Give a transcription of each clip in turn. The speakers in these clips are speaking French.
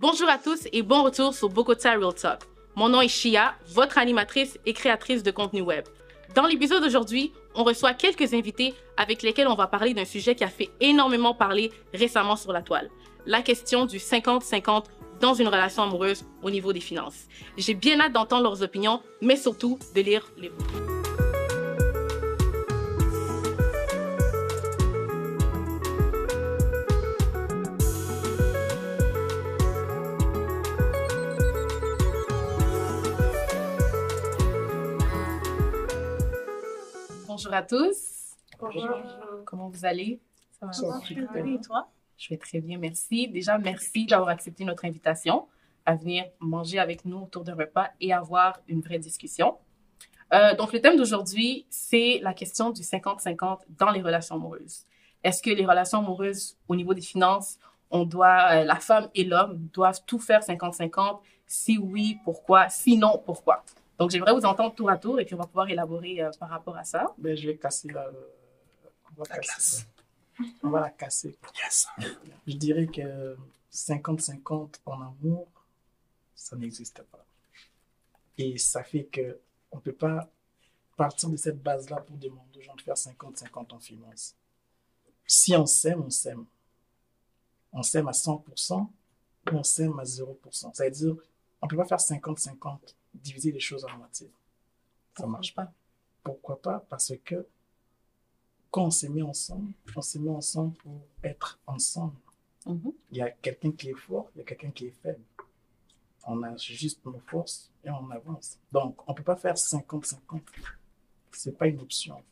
Bonjour à tous et bon retour sur Bogota Real Talk. Mon nom est Shia, votre animatrice et créatrice de contenu web. Dans l'épisode d'aujourd'hui, on reçoit quelques invités avec lesquels on va parler d'un sujet qui a fait énormément parler récemment sur la toile. La question du 50-50 dans une relation amoureuse au niveau des finances. J'ai bien hâte d'entendre leurs opinions, mais surtout de lire les vôtres. Bonjour à tous. Bonjour. Comment vous allez? Ça va, Ça va. et toi? Je vais très bien, merci. Déjà, merci d'avoir accepté notre invitation à venir manger avec nous autour d'un repas et avoir une vraie discussion. Euh, donc, le thème d'aujourd'hui, c'est la question du 50-50 dans les relations amoureuses. Est-ce que les relations amoureuses, au niveau des finances, on doit, euh, la femme et l'homme doivent tout faire 50-50? Si oui, pourquoi? Sinon, pourquoi? Donc, j'aimerais vous entendre tour à tour et puis on va pouvoir élaborer euh, par rapport à ça. Ben, je vais casser la, on va La casser. On va la casser. Yes. Je dirais que 50-50 en amour, ça n'existe pas. Et ça fait que on ne peut pas partir de cette base-là pour demander aux gens de faire 50-50 en finance. Si on s'aime, on s'aime. On s'aime à 100% ou on s'aime à 0%. Ça veut dire, on ne peut pas faire 50-50, diviser les choses en moitié. Ça marche pas? Pourquoi pas? Parce que quand on s'est mis ensemble, on s'est mis ensemble pour être ensemble. Mhm. Il y a quelqu'un qui est fort, il y a quelqu'un qui est faible. On a juste nos forces et on avance. Donc, on ne peut pas faire 50-50. C'est pas une option.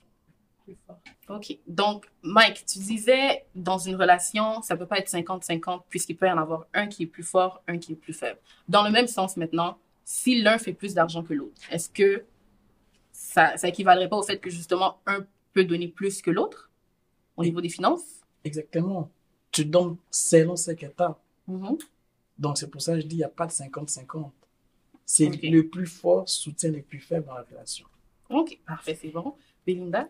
OK. Donc, Mike, tu disais, dans une relation, ça peut pas être 50-50 puisqu'il peut y en avoir un qui est plus fort, un qui est plus faible. Dans le même sens maintenant, si l'un fait plus d'argent que l'autre, est-ce que ça, ça équivalerait pas au fait que justement un peut donner plus que l'autre au niveau des finances? Exactement. Tu donnes selon ce que tu as. Donc, c'est pour ça que je dis qu'il n'y a pas de 50-50. C'est le plus fort soutient les plus faibles dans la relation. OK, parfait, c'est bon. Belinda?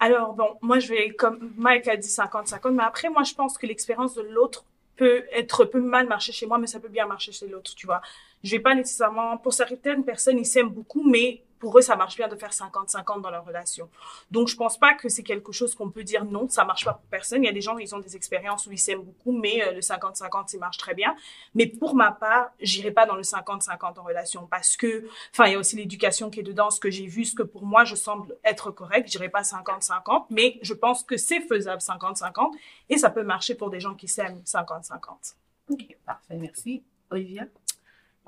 Alors, bon, moi, je vais, comme Mike a dit 50-50, mais après, moi, je pense que l'expérience de l'autre peut être, peut mal marcher chez moi, mais ça peut bien marcher chez l'autre, tu vois. Je vais pas nécessairement, pour certaines personnes, ils s'aiment beaucoup, mais pour eux, ça marche bien de faire 50-50 dans leur relation. Donc, je pense pas que c'est quelque chose qu'on peut dire non, ça marche pas pour personne. Il y a des gens, ils ont des expériences où ils s'aiment beaucoup, mais euh, le 50-50, ça marche très bien. Mais pour ma part, j'irai pas dans le 50-50 en relation parce que, enfin, il y a aussi l'éducation qui est dedans, ce que j'ai vu, ce que pour moi, je semble être correct. Je dirais pas 50-50, mais je pense que c'est faisable 50-50 et ça peut marcher pour des gens qui s'aiment 50-50. OK, parfait, merci. Olivia?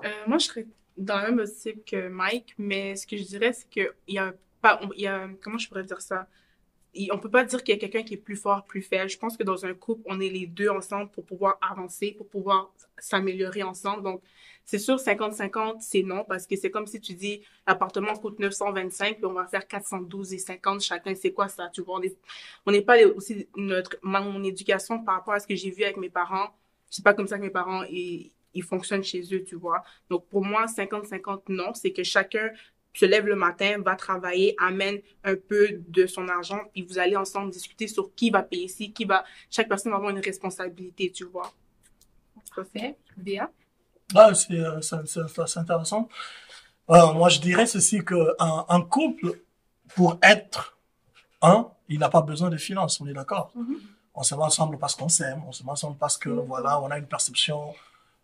Euh, moi, je serais dans la même optique que Mike, mais ce que je dirais, c'est qu'il y a pas, il y a, comment je pourrais dire ça? On peut pas dire qu'il y a quelqu'un qui est plus fort, plus faible. Je pense que dans un couple, on est les deux ensemble pour pouvoir avancer, pour pouvoir s'améliorer ensemble. Donc, c'est sûr, 50-50, c'est non, parce que c'est comme si tu dis, l'appartement coûte 925, puis on va faire 412 et 50 chacun. C'est quoi ça? Tu vois, on est- on n'est pas aussi notre, mon éducation par rapport à ce que j'ai vu avec mes parents. C'est pas comme ça que mes parents, ils, ils fonctionnent chez eux, tu vois. Donc, pour moi, 50-50, non. C'est que chacun se lève le matin, va travailler, amène un peu de son argent, puis vous allez ensemble discuter sur qui va payer ici, qui va... Chaque personne va avoir une responsabilité, tu vois. Parfait. Béa? Ah, c'est euh, c'est- c'est- c'est intéressant. Euh, moi, je dirais ceci que un, un couple, pour être un, il n'a pas besoin de finances, on est d'accord. Mhm. On se met ensemble parce qu'on s'aime, on se met ensemble parce que, voilà, on a une perception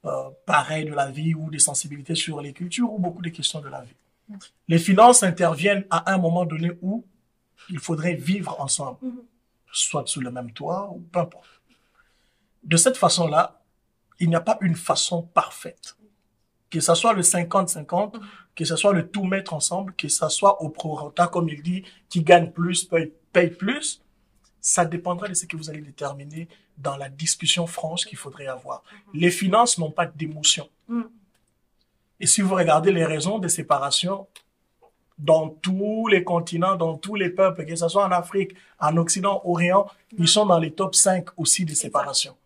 euh, pareille de la vie ou des sensibilités sur les cultures ou beaucoup de questions de la vie. Les finances interviennent à un moment donné où il faudrait vivre ensemble, Mhm. soit sous le même toit ou peu importe. De cette façon-là, il n'y a pas une façon parfaite. Que ce soit le 50-50, que ce soit le tout mettre ensemble, que ce soit au prorata, comme il dit, qui gagne plus, paye, paye plus, ça dépendra de ce que vous allez déterminer dans la discussion franche qu'il faudrait avoir. Les finances n'ont pas d'émotion. Mhm. Et si vous regardez les raisons de séparation, dans tous les continents, dans tous les peuples, que ce soit en Afrique, en Occident, Orient, ils sont dans les top 5 aussi des séparations.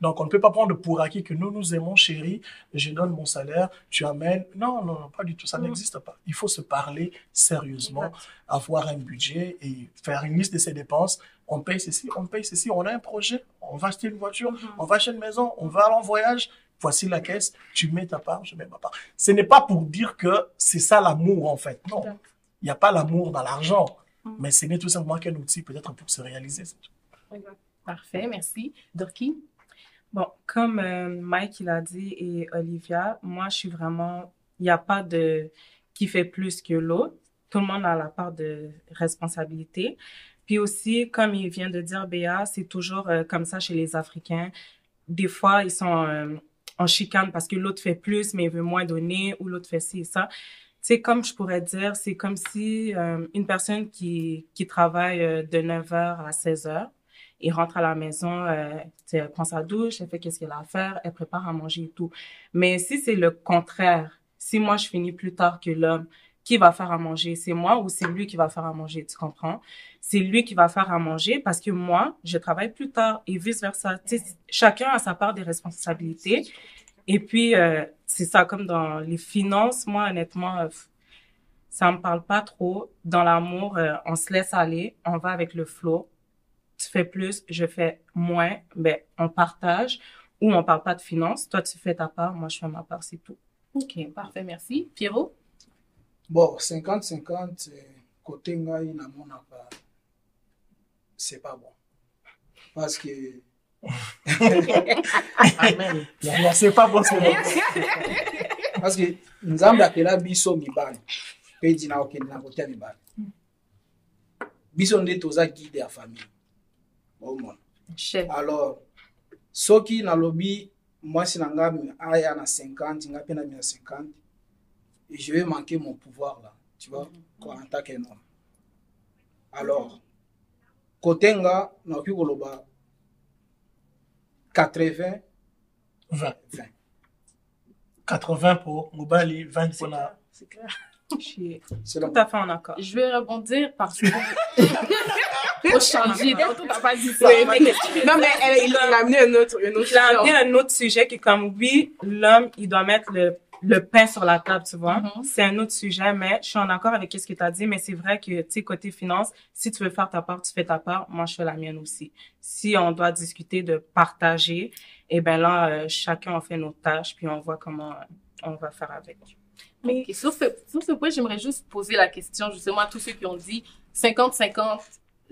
Donc, on ne peut pas prendre pour acquis que nous nous aimons, chérie, je donne mon salaire, tu amènes. Non, non, non, pas du tout. Ça Mhm. n'existe pas. Il faut se parler sérieusement, avoir un budget et faire une liste de ses dépenses. On paye ceci, on paye ceci, on a un projet, on va acheter une voiture, Mhm. on va acheter une maison, on va aller en voyage. voici la caisse, tu mets ta part, je mets ma part. Ce n'est pas pour dire que c'est ça l'amour, en fait. Non. Il n'y a pas l'amour dans l'argent. Mm. Mais ce n'est tout simplement qu'un outil peut-être pour se réaliser. Parfait, merci. Dorky? Bon, comme euh, Mike il a dit et Olivia, moi je suis vraiment, il n'y a pas de qui fait plus que l'autre. Tout le monde a la part de responsabilité. Puis aussi, comme il vient de dire Béa, c'est toujours euh, comme ça chez les Africains. Des fois, ils sont euh, en chicane parce que l'autre fait plus mais il veut moins donner ou l'autre fait ci et ça. Tu sais, comme je pourrais dire, c'est comme si euh, une personne qui, qui travaille de 9h à 16h, il rentre à la maison, euh, elle prend sa douche, elle fait qu'est-ce qu'elle a à faire, elle prépare à manger et tout. Mais si c'est le contraire, si moi je finis plus tard que l'homme, qui va faire à manger? C'est moi ou c'est lui qui va faire à manger, tu comprends? C'est lui qui va faire à manger parce que moi, je travaille plus tard et vice-versa. Chacun a sa part des responsabilités. Et puis, euh, c'est ça, comme dans les finances, moi, honnêtement, euh, ça me parle pas trop. Dans l'amour, euh, on se laisse aller, on va avec le flow. Fais plus, je fais moins, ben, on partage ou on parle pas de finances. Toi, tu fais ta part, moi, je fais ma part, c'est tout. OK, parfait, merci. Pierrot? Bon, 50-50, euh, côté ngai namonaka, c'est pas bon. Parce que Amen. C'est pas bon, c'est bon. parce que nzambe apela biso mibali mpe ntina okende na kotia mibali biso nde toza guide ya famille omona Chef. alors soki nalobi mwasi na nga aya na 50 nga mpe na mi na 50 je vais manquer mon pouvoir là tu vois quoi, en tant qu'un homme alors kote nga nakoki koloba 80 20. 20 80 pour Mobali, 20 pour la. C'est clair. Je suis c'est tout à fait en accord. Je vais rebondir parce que... Faut changer. Tantôt, t'as pas dit ça. Ouais, mais- non, mais elle, il a amené un autre, un autre Il a sujet. amené un autre sujet qui est comme, oui, l'homme, il doit mettre le, le pain sur la table, tu vois. Mhm. C'est un autre sujet, mais je suis en accord avec ce que tu as dit, mais c'est vrai que, tu sais, côté finance, si tu veux faire ta part, tu fais ta part, moi, je fais la mienne aussi. Si on doit discuter de partager, eh ben là, euh, chacun on fait nos tâches, puis on voit comment on va faire avec. Mais sur ce, sur ce point, j'aimerais juste poser la question justement à tous ceux qui ont dit 50-50,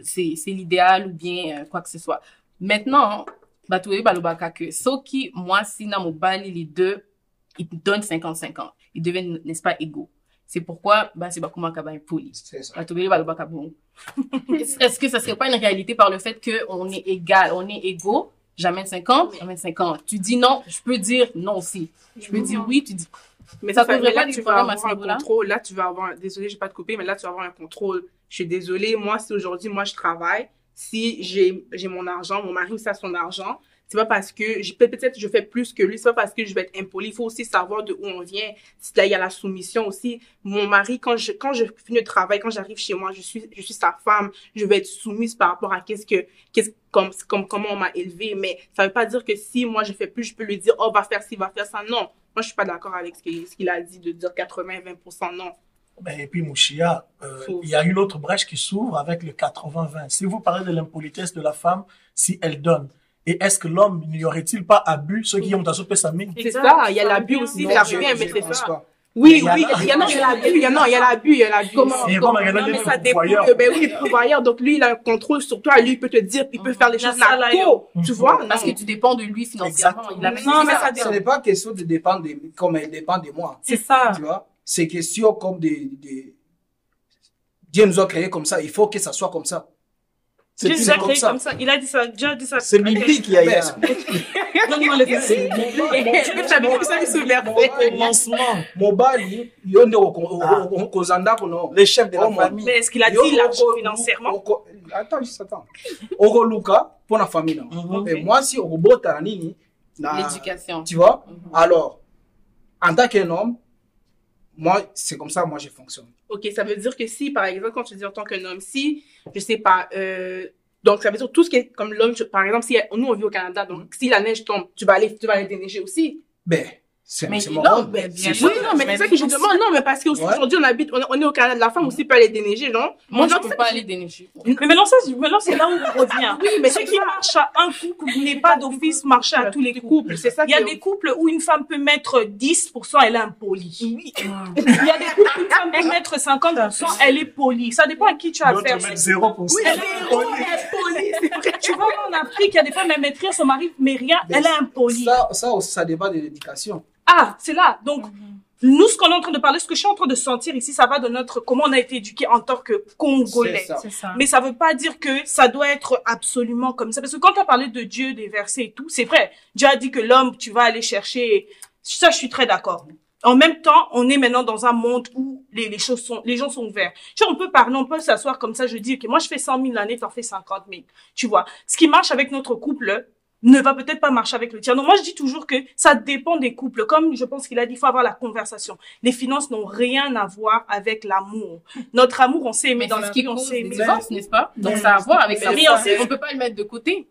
c'est l'idéal ou bien euh, quoi que ce soit. Maintenant, batoué balobaka que soki moi si na mobali les deux ils donnent 50-50, ils deviennent n'est-ce pas égaux. C'est pourquoi bah c'est bakuma kaba poli. balobaka bon. Est-ce que ça serait pas une réalité par le fait que on est égal, on est égaux? J'amène 50, j'amène 50. Tu dis non, je peux dire non aussi. Je peux dire oui, tu dis Mais Ça ça, là, tu vas avoir un contrôle. Là, tu vas avoir, désolé, j'ai pas te couper, mais là, tu vas avoir un contrôle. Je suis désolée. Moi, si aujourd'hui, moi, je travaille, si j'ai, j'ai mon argent, mon mari aussi a son argent, c'est pas parce que, peut-être je fais plus que lui, c'est pas parce que je vais être impoli. Il faut aussi savoir de où on vient. Là, il y a la soumission aussi. Mon mari, quand je, quand je finis le travail, quand j'arrive chez moi, je suis, je suis sa femme, je vais être soumise par rapport à qu'est-ce que, qu'est-ce, comme, comme, comment on m'a élevé. Mais ça veut pas dire que si moi je fais plus, je peux lui dire, oh, va faire ci, va faire ça. Non. Moi, je suis pas d'accord avec ce qu'il a dit de dire 80-20%. Non. Ben, Et puis, Mouchia, euh, il y a une autre brèche qui s'ouvre avec le 80-20. Si vous parlez de l'impolitesse de la femme, si elle donne, et est-ce que l'homme n'y aurait-il pas abus, ceux qui ont souper sa mine C'est ça. Il y a l'abus aussi. Non, Ça je- revient, mais c'est ça. Oui, Il y a- oui, il y a, non, il y a l'abus, il y a, non, il y a l'abus, il y a l'abus. Comment? Comment- a Non, mais ça dépend. que- Ben oui, le pourvoyeur. Donc, lui, il a un contrôle sur toi. Lui, il peut te dire, il peut Mhm. faire les choses narco. Tu Mhm. vois? Parce que tu dépends de lui financièrement. Il a Non, mais ça Ce dépend. n'est pas question de dépendre de, comme elle dépend de moi. C'est ça. Tu vois, c'est question comme des, des- Dieu nous a créés comme ça. Il faut que ça soit comme ça. C'est Dieu nous a comme créé ça. comme ça. Il a dit ça. Dieu a dit ça. C'est biblique, il y a, y a- Donne-moi le verset. J'avais ça, il se Mon- lancement. mobali yo nde okoza ndako no Les chefs de la Oh, famille. Mais est-ce qu'il a dit oko- financièrement? Attends juste attends okoluka mpo na famille na Mhm. mais mwasi okobota nini L'éducation. tu vois? Mhm. alors en tant qu'un homme moi c'est comme ça moi je fonctionne Ok, ça veut dire que si, par exemple, quand tu dis en tant qu'un homme, si, je sais pas, euh, donc ça veut dire tout ce qui est comme l'homme, par exemple, si nous on vit au Canada, donc si la neige tombe, tu vas aller, tu vas aller déneiger aussi. ben C'est Mais c'est non, mais bien C'est- sûr. Oui, non, mais c'est ça que je demande. Non, mais parce qu'aujourd'hui, on habite, on, on est au Canada. La femme aussi peut aller déneiger, non? Moi, je Non, peux pas aller déneiger. Mais maintenant, ça, maintenant, c'est là où on revient. Oui, mais Ce qui ça. marche à un couple n'est pas d'office marcher à tous les couples. couples. C'est ça Il y a des couples où une femme peut mettre 10%, elle est impolie. Oui. Il y a des couples où une femme peut mettre 50%, elle est polie. Ça dépend à qui tu as affaire. mettent 0%. Elle est impolie. Tu vois, en Afrique, il y a des femmes, elles mettent rien, son mari met rien, Mais elle est impolie. Ça, ça aussi, ça dépend de l'éducation. Ah, c'est là. Donc, nous, ce qu'on est en train de parler, ce que je suis en train de sentir ici, ça va de notre, comment on a été éduqué en tant que Congolais. Ça. Ça. Mais ça veut pas dire que ça doit être absolument comme ça. Parce que quand tu as parlé de Dieu, des versets et tout, c'est vrai. Dieu a dit que l'homme, tu vas aller chercher. Ça, je suis très d'accord. En même temps, on est maintenant dans un monde où les, les choses sont, les gens sont ouverts. Tu vois, on peut parler, on peut s'asseoir comme ça, je dis, que moi, je fais 100 000 l'année, t'en fais 50 000. Tu vois. Ce qui marche avec notre couple, ne va peut-être pas marcher avec le tien. Donc moi je dis toujours que ça dépend des couples. Comme je pense qu'il a dit, il faut avoir la conversation. Les finances n'ont rien à voir avec l'amour. Notre amour, on s'est aimé Mais dans la ce qui vie, on s'est les aimé. n'est-ce pas? Donc, ça a à voir avec ça. Mais on On peut pas le mettre de côté.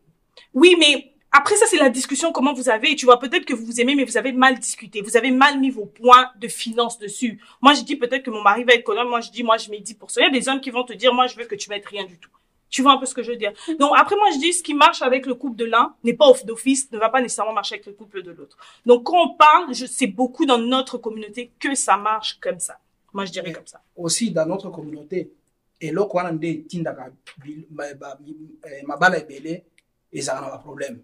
Oui, mais après ça, c'est la discussion, comment vous avez, tu vois, peut-être que vous vous aimez, mais vous avez mal discuté. Vous avez mal mis vos points de finances dessus. Moi, je dis peut-être que mon mari va être colonne. Moi, je dis, moi, je mets 10%. Il y a des hommes qui vont te dire, moi, je veux que tu mettes rien du tout. Tu vois un peu ce que je veux dire. Donc, après, moi, je dis, ce qui marche avec le couple de l'un n'est pas off d'office, ne va pas nécessairement marcher avec le couple de l'autre. Donc, quand on parle, je sais beaucoup dans notre communauté que ça marche comme ça. Moi, je dirais comme ça. aussi dans notre communauté eloko wana nde etindaka mabala ebele ezalaka na baproblème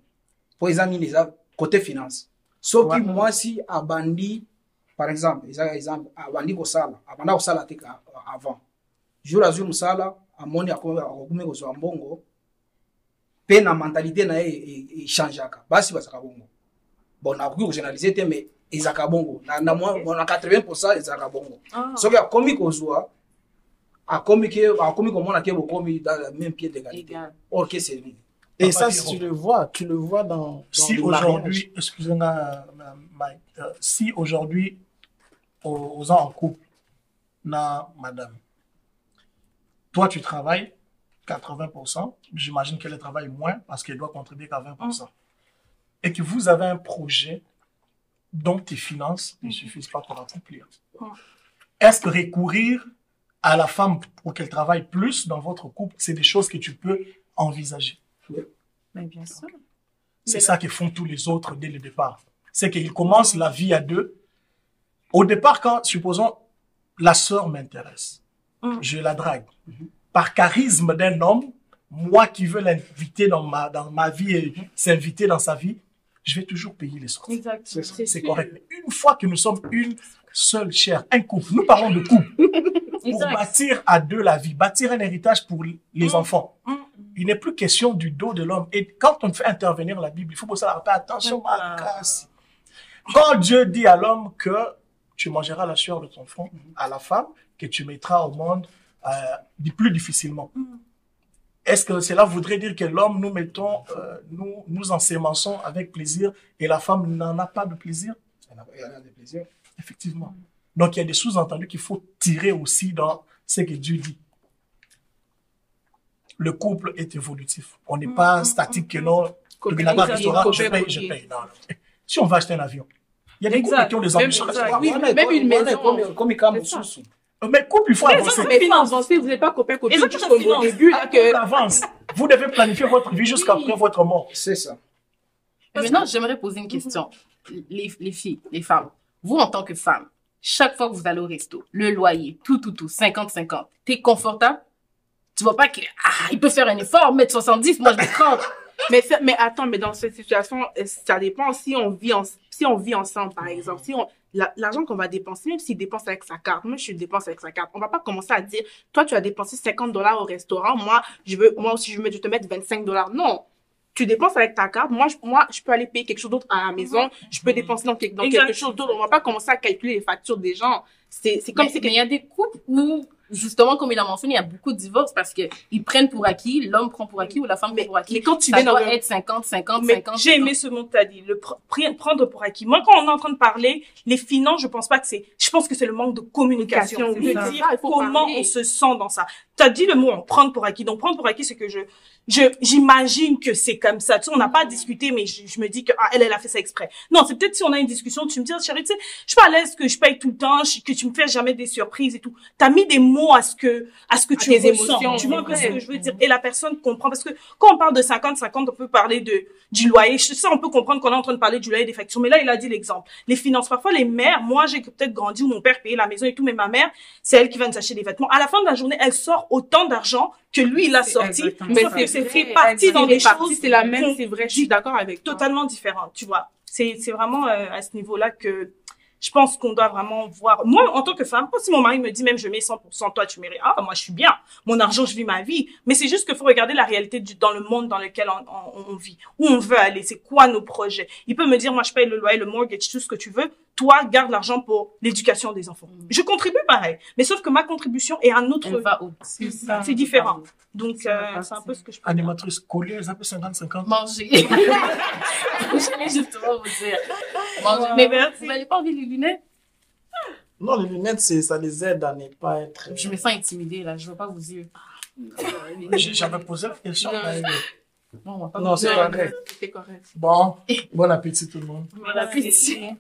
mpo eza nini eza côté finance soki Ouais. mwasi abandi par exemple eza exemple abandi kosala abanda kosala te ka- avant jour azwi mosala amoni ako- akomi kozwa mbongo mpe na mentalité na ye e- e- echangeaka basi bazalaka bongo. Bon nakoki kogénéraliser te mais ezalaka bongo. Na, na, na 80 ezalaka bongo. Soki akomi kozwa akomi ke komona ke bokomi dans le même pied d'égalité. Égal. or que c'est lui. Et ça, Pierrot. tu le vois, tu le vois dans, dans si aujourd'hui, excusez-moi, Mike, euh, si aujourd'hui, aux, aux gens en couple, na madame, toi tu travailles 80%, j'imagine qu'elle travaille moins parce qu'elle doit contribuer qu'à 20%, et que vous avez un projet dont tes finances ne suffisent pas pour accomplir. Est-ce que recourir à la femme pour qu'elle travaille plus dans votre couple, c'est des choses que tu peux envisager? Mais bien sûr. c'est ça que font tous les autres dès le départ. C'est qu'ils commencent la vie à deux. Au départ, quand, supposons, la sœur m'intéresse, Mm. je la drague. Par charisme d'un homme, moi qui veux l'inviter dans ma, dans ma vie et s'inviter dans sa vie, je vais toujours payer les sorties. Exact. C'est correct. Mais une fois que nous sommes une seule chair, un couple, nous parlons de couple, pour Exact. bâtir à deux la vie, bâtir un héritage pour les Mm. enfants. Mm. Il n'est plus question du dos de l'homme. Et quand on fait intervenir la Bible, il faut pour ça faire attention casse. Quand Dieu dit à l'homme que tu mangeras la sueur de ton front, à la femme que tu mettras au monde euh, plus difficilement. Mm. Est-ce que cela voudrait dire que l'homme, nous mettons, euh, nous, nous ensémançons avec plaisir et la femme n'en a pas de plaisir? Il y en a- il y en a des plaisirs Effectivement. Donc, il y a des sous-entendus qu'il faut tirer aussi dans ce que Dieu dit. Le couple est évolutif. On n'est pas statique que non. Restaurant, je paye, je paye. Non, non. Si on va acheter un avion, il y a des couples qui ont des ambitions. Oui, même une maison. comme ça. Moussousou. Mais couple, il faut Mais avancer. Mais non, avancez, vous n'êtes pas copain, copine, Et ça, juste ça comme finance. au début, là, que, On avance. Vous devez planifier votre vie jusqu'après votre mort. c'est ça maintenant, j'aimerais poser une question. Les, les filles, les femmes, vous en tant que femme, chaque fois que vous allez au resto, le loyer, tout, tout, tout, 50-50, t'es confortable? Tu vois pas que, ah, il peut faire un effort, mettre 70, moi je mets 30. Mais, mais attends, mais dans cette situation, ça dépend si on vit, en, si on vit ensemble, par exemple. Si on, la- l'argent qu'on va dépenser, même s'il dépense avec sa carte, moi, je dépense avec sa carte. On va pas commencer à dire, toi, tu as dépensé 50 dollars au restaurant, moi, je veux, moi aussi, je veux te mettre 25 dollars. Non. Tu dépenses avec ta carte. Moi, je, moi, je peux aller payer quelque chose d'autre à la maison. Je peux dépenser dans, quelque- dans Exact. quelque chose d'autre. On va pas commencer à calculer les factures des gens. C'est, c'est comme mais, si mais il y a des couples où, justement, comme il a mentionné, il y a beaucoup de divorces parce que ils prennent pour acquis, l'homme prend pour acquis ou la femme prend pour acquis. mais quand tu Ça viens doit être 50, 50, Mais 50. j'ai aimé ce mot que tu as dit, le pr- prendre pour acquis. Moi, quand on est en train de parler, les finances, je pense pas que c'est, je pense que c'est le manque de communication. De dire ça, comment parler. on se sent dans ça. T'as dit le mot en prendre pour acquis. Donc prendre pour acquis, c'est que je, je, j'imagine que c'est comme ça. Tu sais, on n'a pas discuté, mais je, je me dis que ah, elle, elle a fait ça exprès. Non, c'est peut-être si on a une discussion, tu me dis, chérie, tu sais, je suis pas à l'aise que je paye tout le temps, je- que tu me fais jamais des surprises et tout. T'as mis des mots à ce que, à ce que tu tes ressens. émotions, tu vois un peu ce que je veux dire? Et la personne comprend parce que quand on parle de 50-50, on peut parler de du loyer. Je sais, on peut comprendre qu'on est en train de parler du loyer des factures. Mais là, il a dit l'exemple. Les finances. Parfois, les mères, moi, j'ai peut-être grandi où mon père payait la maison et tout, mais ma mère, c'est elle qui va nous acheter des vêtements. À la fin de la journée, elle sort autant d'argent que lui, il a sorti. Mais c'est fait partie dans des choses c'est la même, c'est vrai, je suis d'accord avec toi. totalement différentes, tu vois. C'est c'est vraiment euh, à ce niveau-là que je pense qu'on doit vraiment voir. Moi, en tant que femme, si mon mari me dit même je mets 100%, toi tu mérites, ah, moi je suis bien. Mon argent, je vis ma vie. Mais c'est juste qu'il faut regarder la réalité du, dans le monde dans lequel on, on, on vit. Où on veut aller, c'est quoi nos projets. Il peut me dire, moi je paye le loyer, le mortgage, tout ce que tu veux. Toi, garde l'argent pour l'éducation des enfants. Je contribue pareil. Mais sauf que ma contribution est un autre... Elle va au C'est ça. C'est différent. Donc, va euh, c'est un peu ce que je peux. Animatrice collée, ça peut 50-50. manger. J'allais justement vous dire. Manger. Mais Mais merci. vous n'avez pas envie les lunettes? Non, les lunettes, c'est, ça les aide à ne pas être. Je me sens intimidée, là. Je vois pas vos yeux. J'ai- J'avais posé la question. Non. Non, c'est correct. C'est correct. Bon, bon appétit tout le monde. Bon appétit.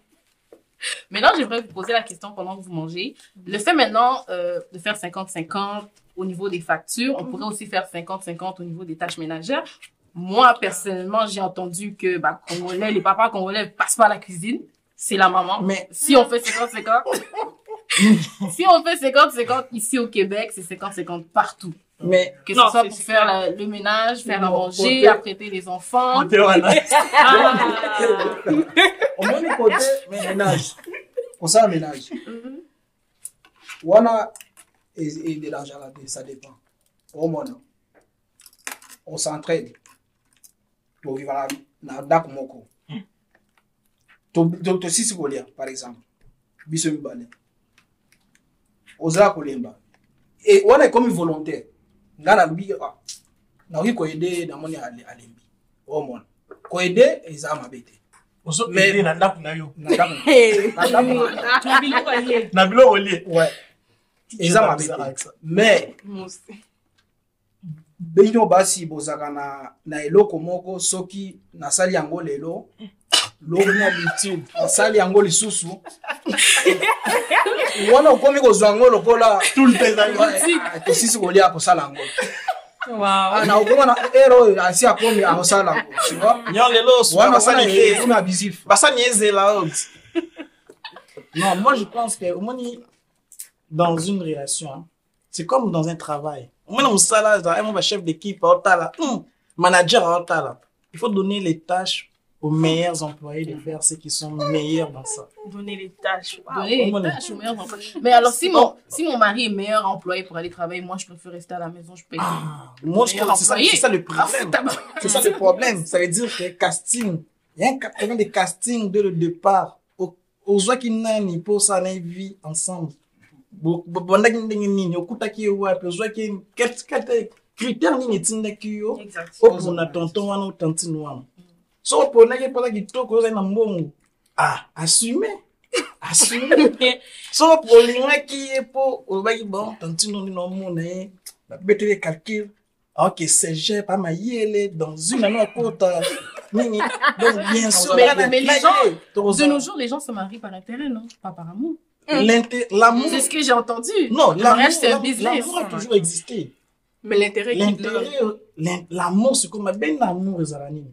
Maintenant, j'aimerais vous poser la question pendant que vous mangez. Le fait maintenant euh, de faire 50-50 au niveau des factures, on pourrait aussi faire 50-50 au niveau des tâches ménagères. Moi, personnellement, j'ai entendu que bah, Congolais, les papas congolais passent pas à la cuisine. C'est la maman. Mais Si on fait 50-50, si on fait 50-50 ici au Québec, c'est 50-50 partout. Mais Que ce Non, soit pour faire la- le ménage, faire à manger, côté- apprêter les enfants. Voilà. Ah. au moins côté ménage. Kosala ménage. Mhm. wana e- ederangeaka te ça dépend. Omona on s'entraide. Tovivaka na ndako moko. To- to- tosisi kolia par exemple. Biso mibale. Ozala kolemba. E wana ekomi volontaire nga nalobi ah, nakoki koede namoni ale- alembi. Omona koede eza mabe te. Ozoede na ndako na yo. na biloko lie eza mabe te. Mais bino basi bozalaka na, na eloko moko soki nasali yango lelo lobi habitude nasali yango lisusu wana okomi kozwa yango lokola tout le temps ezali tosisi kolia kosala yango Wow. Na okoma na ere oyo asi akomi akosala yango tu vois? Nyo lelo osuka wana wana basali te ekomi abusif basani ezela oti non, moi je pense que au moins, dans une relation, hein, c'est comme dans un travail. Mosala, chef d'équipe, aotala, hum, manager, aotala. Il faut donner les tâches aux meilleurs employés de faire ceux qui sont meilleurs dans ça. Donner les tâches. Wow. Donner les tâches aux meilleurs employés. Mais alors, si mon, si mon mari est meilleur employé pour aller travailler, moi, je préfère rester à la maison, je paye. Ah, moi, je pense que c'est ça, le Ah, problème. tabac. C'est ça le problème. Ça veut dire que casting, il y a un problème de casting dès le départ. Au- Aux gens qui n'ont pas ça une vie ensemble. Bo- bo- bondaki ndenge nini okutaki ye wapi ozwaki quel quel critère nini etindaki yo opona tonton wana otantine wana so oponaki mpoza kitoko ozali na mbongo ah assume assume so olingaki ye mpo olobaki bon tantine oni naomona ye babeteli calcul ok cg pa mayele dans une année akota nini donc bien sûr De nos jours, les gens se marient par intérêt, non? Pas par amour. L'inté- l'amour C'est ce que j'ai entendu. non le l'amour mariage, c'est un business. l'amour a toujours existé Mais l'intérêt. L'intérêt, euh, l'amour, c'est comme ben l'amour et Zarani.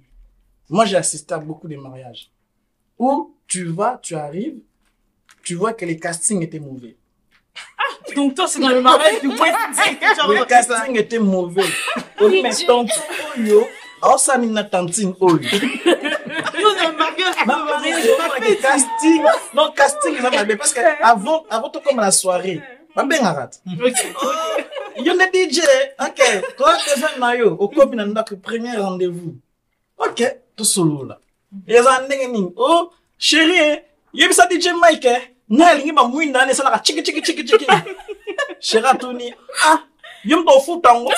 Moi, j'ai assisté à beaucoup de mariages où tu vas, tu arrives, tu vois que les castings étaient mauvais. Donc, toi, c'est dans le mariage du West. Genre, Les castings étaient mauvais. Tonton Oyo, oh, ça n'a tantine Oyo. le mariage, Ma le mariage, des casting. Non, casting, m'a parce que avant, avant tout comme la soirée, ma ben arrête. yo nde dj ok toa déjà na yo okomi na ndako premier rendez-vous ok tosolola eza ndenge nini? O chéri eh, yebisa dj mike eh, nga alingi bamwinda wana esalaka chiki chiki chiki chiki chéri atuni ah yo moto ofuta yango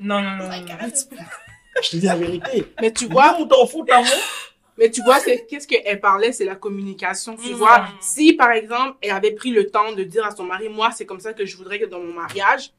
Non, non, non, non. non. je te dis la vérité Mais tu vois, mais tu vois, c'est qu'est-ce qu'elle parlait, c'est la communication. Tu Mm. vois, si par exemple, elle avait pris le temps de dire à son mari, moi, c'est comme ça que je voudrais que dans mon mariage,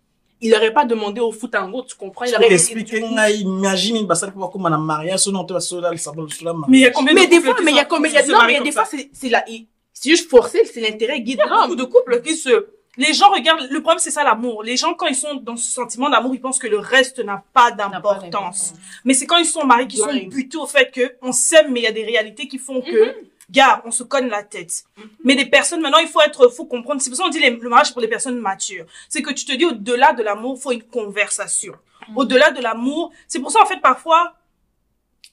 il aurait pas demandé au foot en gros, tu comprends? Il Pour aurait expliquer ngai imagine basali kwa kuma na mariage. Sono to basola lisabo lisula Mais il y a combien Mais de des couples fois, mais il y a sont- comme, il y qui a, se non, mais il y a comme des ça? fois, c'est, il- c'est juste forcé, c'est l'intérêt guide Il y a beaucoup de couples qui se... Les gens regardent... Le problème, c'est ça, l'amour. Les gens, quand ils sont dans ce sentiment d'amour, ils pensent que le reste n'a pas d'importance. Mais c'est quand ils sont mariés qu'ils sont butés au fait que on s'aime, mais il y a des réalités qui font que, gars, on se cogne la tête. Mais des personnes, maintenant, il faut être, faut comprendre. C'est pour ça qu'on dit les- le mariage pour les personnes matures. C'est que tu te dis, au-delà de l'amour, faut une conversation. Au-delà de l'amour, c'est pour ça, en fait, parfois,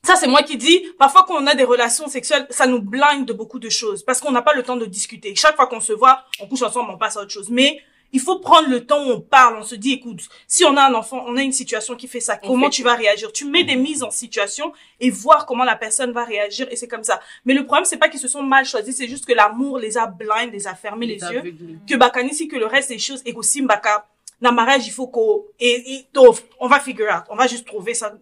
ça, c'est moi qui dis, parfois quand on a des relations sexuelles, ça nous blinde de beaucoup de choses parce qu'on n'a pas le temps de discuter. Chaque fois qu'on se voit, on couche ensemble, on passe à autre chose. Mais il faut prendre le temps où on parle, on se dit, écoute, si on a un enfant, on a une situation qui fait ça, comment fait tu vas réagir? Tu mets des mises en situation et voir comment la personne va réagir et c'est comme ça. Mais le problème, c'est pas qu'ils se sont mal choisis, c'est juste que l'amour les a blind, les a fermés les yeux aveugles. que bakani si que le reste des choses et aussi mbaka na mariage il faut qu'on et, on va figure out on va juste trouver ça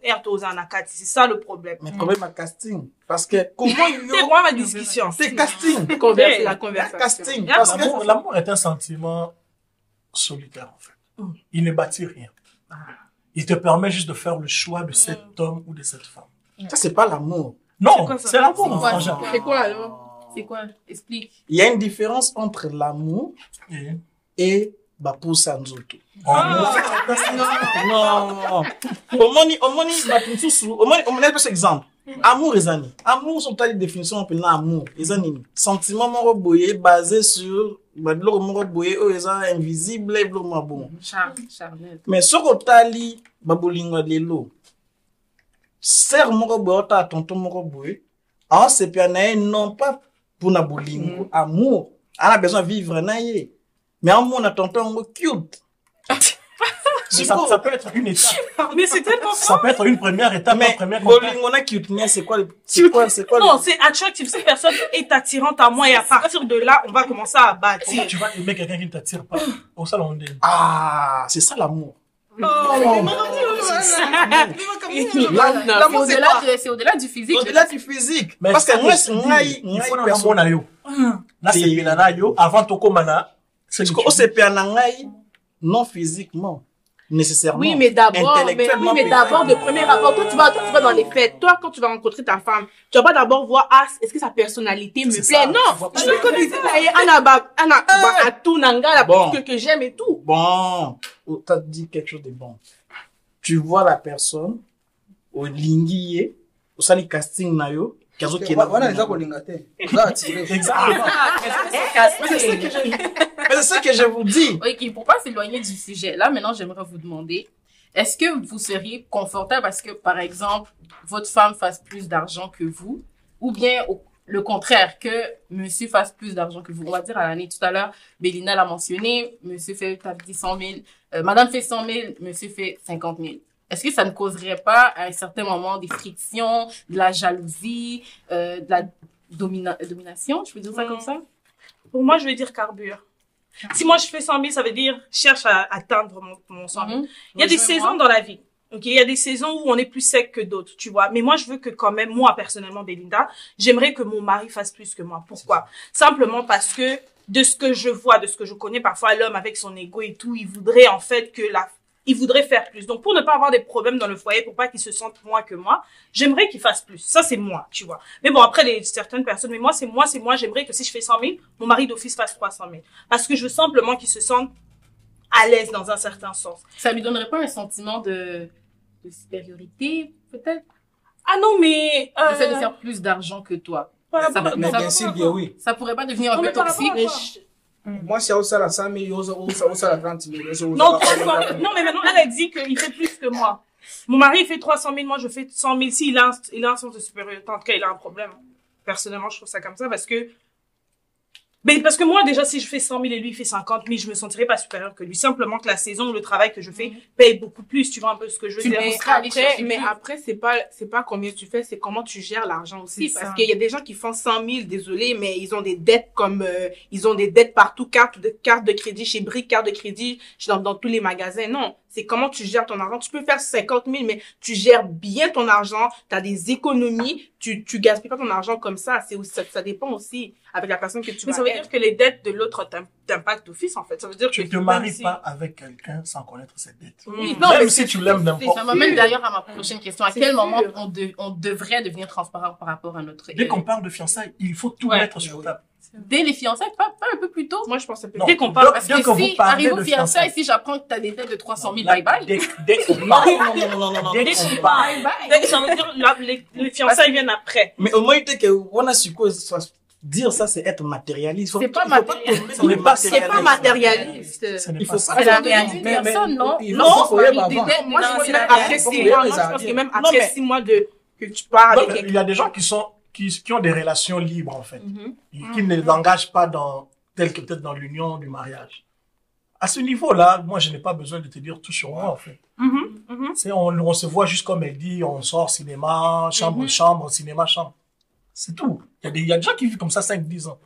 c'est ça le problème Mais problème à casting. Parce que comment c'est moi ma discussion? C'est casting. La C'est conversation. casting. Parce que l'amour est un sentiment solitaire, en fait. Mm. Il ne bâtit rien. Il te permet juste de faire le choix de cet homme ou de cette femme. ça, c'est pas l'amour. Non, c'est l'amour, mon frangin. c'est quoi, alors? C'est quoi? Explique. Il y a une différence entre l'amour Et- et bapusa nzoto. Ah. non omoni omoni bato mosusu omoni omoni apesa exemple amour eza nini amour so tali définition mpena amour eza nini sentiment moko boye basé sur babiloko moko boye oyo eza invisible biloko moko bongo charnel. mais soki otali babolingo ya lelo ser moko boye otala tonton moko boye aosepela na ye non pas mpona bolingo amour. Ana besoin vivre na ye. Mais aomona tonton yango cute ça, ça peut être une étape. mais c'est tellement Ça peut être une première étape, une mais première étape. bolingo na cuteness c'est quoi le- c'est quoi c'est quoi le- non c'est attractive cette personne est attirante à moi et à partir de là on va commencer à bâtir tu vas aimer quelqu'un qui ne t'attire pas Au salon on dit. ah c'est ça l'amour Voilà. l'amour, C'est c'est au-delà c'est du physique. au-delà du physique Mais parce que moi dis, ngai il faut na perso- mona yo. Là, c'est C'est- Pelana yo. Avant Tokomana, c'est parce que que osepela na ngai non physiquement nécessairement Oui, mais d'abord, mais, oui, mais d'abord, de premier rapport, toi, tu vas, toi, tu vas dans les fêtes. Toi, quand tu vas rencontrer ta femme, tu vas pas d'abord voir, ah, est-ce que sa personnalité me plaît? ça, non! tu. Tu veux là, et Anna, Anna, à tout, Nanga, la Bon. que, que j'aime et tout. bon t'as dit quelque chose de bon tu vois la personne olingi ye osali casting na yo ki azokenda wana eza kolinga te oza atire Exactement. Mais c'est ce que je vous dis. Ok, pour pas s'éloigner du sujet, là maintenant j'aimerais vous demander, est-ce que vous seriez confortable parce que par exemple votre femme fasse plus d'argent que vous, ou bien au- le contraire que Monsieur fasse plus d'argent que vous? On va dire à l'année tout à l'heure, Bélina l'a mentionné, Monsieur fait t'as dit 100 000, euh, Madame fait 100 000, Monsieur fait 50 000. Est-ce que ça ne causerait pas à un certain moment des frictions, de la jalousie, euh, de la domina- domination, je peux dire ça Mm. comme ça? Pour moi je vais dire carbure si moi je fais 100 000 ça veut dire cherche à atteindre mon, mon 100 000 Mhm. Il y a des saisons dans la vie. Il y a des saisons où on est plus sec que d'autres, tu vois. Mais moi, je veux que quand même, moi personnellement, Belinda, j'aimerais que mon mari fasse plus que moi. Pourquoi? Simplement parce que de ce que je vois, de ce que je connais, parfois l'homme avec son ego et tout, il voudrait en fait que la, il voudrait faire plus. Donc pour ne pas avoir des problèmes dans le foyer, pour pas qu'il se sente moins que moi, j'aimerais qu'il fasse plus. Ça c'est moi, tu vois. Mais bon après les certaines personnes, mais moi c'est moi, c'est moi. J'aimerais que si je fais 100 000, mon mari d'office fasse 300 000, parce que je veux simplement qu'il se sente à l'aise dans un certain sens. Ça lui donnerait pas un sentiment de, de supériorité, peut-être? Ah non, mais... Euh, Le fait de faire plus d'argent que toi. Ça mais ça- bien sûr bien oui Ça pourrait pas devenir un Non, peu toxique. À Mais je- mwasi aosala 100 000 yo oza- oza- osala 30 000 oza- oza- Non. Non, mais maintenant, elle a dit qu'il fait plus que moi. Mon mari, il fait 300 000, moi, je fais 100 000. S'il a, un, il a un sens de supériorité, en tout cas, il a un problème. Personnellement, je trouve ça comme ça parce que, mais parce que moi, déjà, si je fais 100 000 et lui, il fait 50 000, je me sentirais pas supérieur que lui. Simplement que la saison, le travail que je fais paye beaucoup plus. Tu vois un peu ce que je veux Tu dire? Mais après, mais après, c'est pas, c'est pas combien tu fais, c'est comment tu gères l'argent aussi. Parce qu'il y a des gens qui font 100 000, désolé, mais ils ont des dettes comme, euh, ils ont des dettes partout, carte de, carte de crédit chez Brick, carte de crédit dans, dans tous les magasins. Non. C'est comment tu gères ton argent. Tu peux faire 50 000, mais tu gères bien ton argent, tu as des économies, tu, tu gaspilles pas ton argent comme ça. C'est aussi- ça, ça dépend aussi avec la personne que tu Mais vas ça veut être. dire que les dettes de l'autre t'im- t'impactent d'office, en fait. Ça veut dire que Tu te même maries si- pas avec quelqu'un sans connaître ses dettes. Oui, Même mais si tu l'aimes n'importe Ça m'amène d'ailleurs à ma prochaine question. À quel sûr. moment on, de- on devrait devenir transparent par rapport à notre... Dès euh, qu'on parle de fiançailles, il faut tout Ouais. mettre sur table. Dès les fiançailles, pas, pas un peu plus tôt Moi, je pense que c'est Non. Dès qu'on parle, Parce que si, arrive de aux fiançailles, si j'apprends que t'as des dettes de 300 000, Là, bye bye. Dès, dès qu'on parle, Non, non, non, non, non, non. dès qu'on parle, Bye bye. Dès que la- les, les fiançailles viennent après. Mais au moins, il que on a suppose, dire ça, c'est être matérialiste. C'est pas matérialiste. C'est c'est pas matérialiste. Il faut ça. pas Elle a tomber rien dans- dit, mais- mais- personne, non. Non, Moi, je non, pense que c'est même la après six mois, les moi, je pense arrêter. que même Non, après mais- six mois de, que tu pars avec il y a des gens qui sont qui, qui ont des relations libres en fait, Mhm. et qui ne les engagent pas dans tel que peut-être dans l'union du mariage. À ce niveau-là, moi, je n'ai pas besoin de te dire tout sur moi en fait. Mhm, mhm. C'est on, on se voit juste comme elle dit, on sort cinéma, chambre, chambre, cinéma, chambre. C'est tout. Il y, a des, il y a des gens qui vivent comme ça 5-10 ans.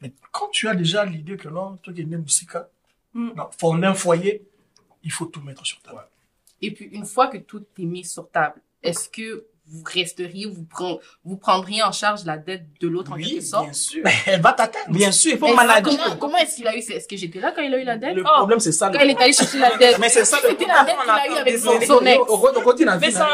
Mais quand tu as déjà l'idée que non, toi qui es né musica, Mhm. non, fonder un foyer, il faut tout mettre sur table. Et puis, une fois que tout est mis sur table, est-ce que vous resteriez, vous, pren- vous prendriez en charge la dette de l'autre en Oui, quelque sorte? bien sûr. Mais elle va t'atteindre. Bien sûr, il faut Mais manager. Comment, comment est-ce qu'il a eu, ce- est-ce que j'étais là quand il a eu la dette? Le Oh, problème, c'est ça. quand il est allé chercher la dette. Mais c'est ça le C'était la dette qu'il a eu avec son, Mais- son ex. de Mais vie, ça,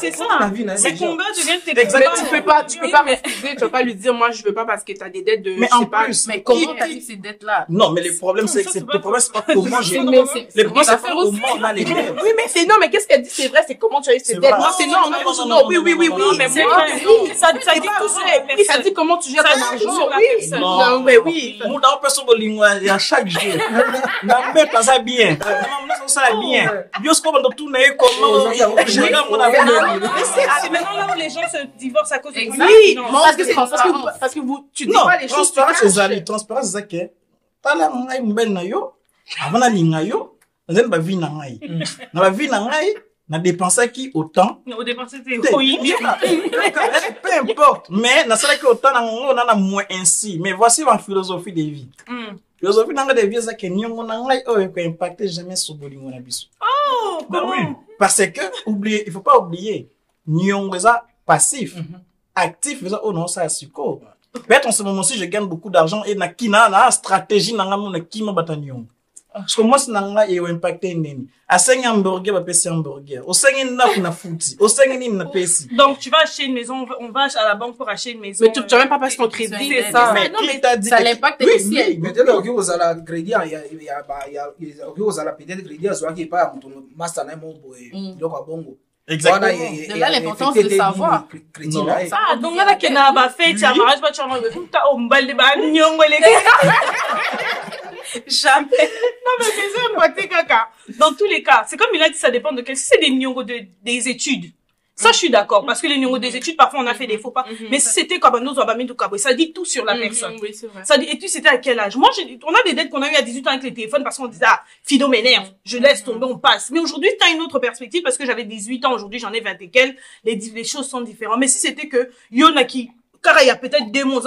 c'est la ça. vie, là, Ces c'est genre- combats deviennent tes Exactement. combats. Tu peux pas, tu peux pas refuser, tu vas pas lui dire, moi, je veux pas parce que t'as des dettes de, Mais en plus, Mais comment t'as eu ces dettes-là? Non, mais le problème, c'est que le pas- problème, c'est pas comment j'ai. Mais Le problème, c'est pas comment on a les dettes. Oui, mais c'est non, mais qu'est-ce qu'elle dit, c'est vrai, c'est comment tu as eu ces dettes. C'est non, non, Non, non, non, non, non, oui, oui, oui, non, oui, mais C'est. Ça, ça dit tout sur ça dit comment tu gères Ça ton dit argent. Oui, non, mais oui. Mon dans personne bolingo ya chaque jour. Na mbeta ça bien. Na mbeta ça bien. Comme dans tout n'est comment. Je regarde mon avis. Mais c'est c'est maintenant là où les gens se divorcent à cause de. Oui, parce que c'est parce que vous, parce que vous, tu dis Non, pas les choses, transparence caches. ezali transparence eza ke tala ngai mobali na yo avant nalinga yo nazali bavi na ngai na bavi na ngai nadépensaki autant? Peu importe. Mais nasalaki autant na ngo na na moins ainsi. Mais voici ma philosophie de vie. Mm. philosophie na ngai de vie eza ke niongo na ngai oyo ekoimpacte jamais so bolingo na biso. Oh, Bah oui. parce que oublier il faut pas oublier niongo eza passif. Actif eza oyo naosala sikoyo peut-être en ce moment ci je gagne beaucoup d'argent et na kina na stratégie na ngai mona kima bata niongo parce que mwasi na ngai eyo impacte nini? Asengi hamburger bapesi hamburger osengi ndako na futi osengi nini napesi Donc, tu vas acheter une maison, on va- à la banque pour acheter une maison. Mais tu, vas même pas passer ton crédit, C'est ça. ça. Non, mais dit ça que- l'impacte Oui, aussi. oui. Mais peut-être okoki kozala crédit ya- ya- ya ba- ya- ya- okoki kozala peut-être crédit azwaki epai ya moto master na boye Mm. Ya exactement Wana, De là, l'importance affecté de savoir. crédit Non. na ye Ah, donc là, qu'il y a ma fête, il y a Oui. mariage, me dire, oh, m'balde, bah, nyongo, les. Jamais. Non, mais c'est ça, caca. Dans tous les cas, c'est comme il a dit, ça dépend de quel, si c'est des nyongo de, des études. Ça, je suis d'accord, parce que les nyongo des études, parfois, on a fait des faux pas. Mais si c'était comme nous, ça dit tout sur la personne. Mhm, Oui, c'est vrai. Ça dit, et tu, c'était à quel âge? Moi, on a des dettes qu'on a eu à 18 ans avec les téléphones parce qu'on disait, ah, Fido m'énerve, je laisse tomber, on passe. Mais aujourd'hui, t'as une autre perspective parce que j'avais 18 ans, aujourd'hui, j'en ai 20 et quelques, les, les choses sont différentes. Mais si c'était que, Yona qui, car il y a peut-être des mots,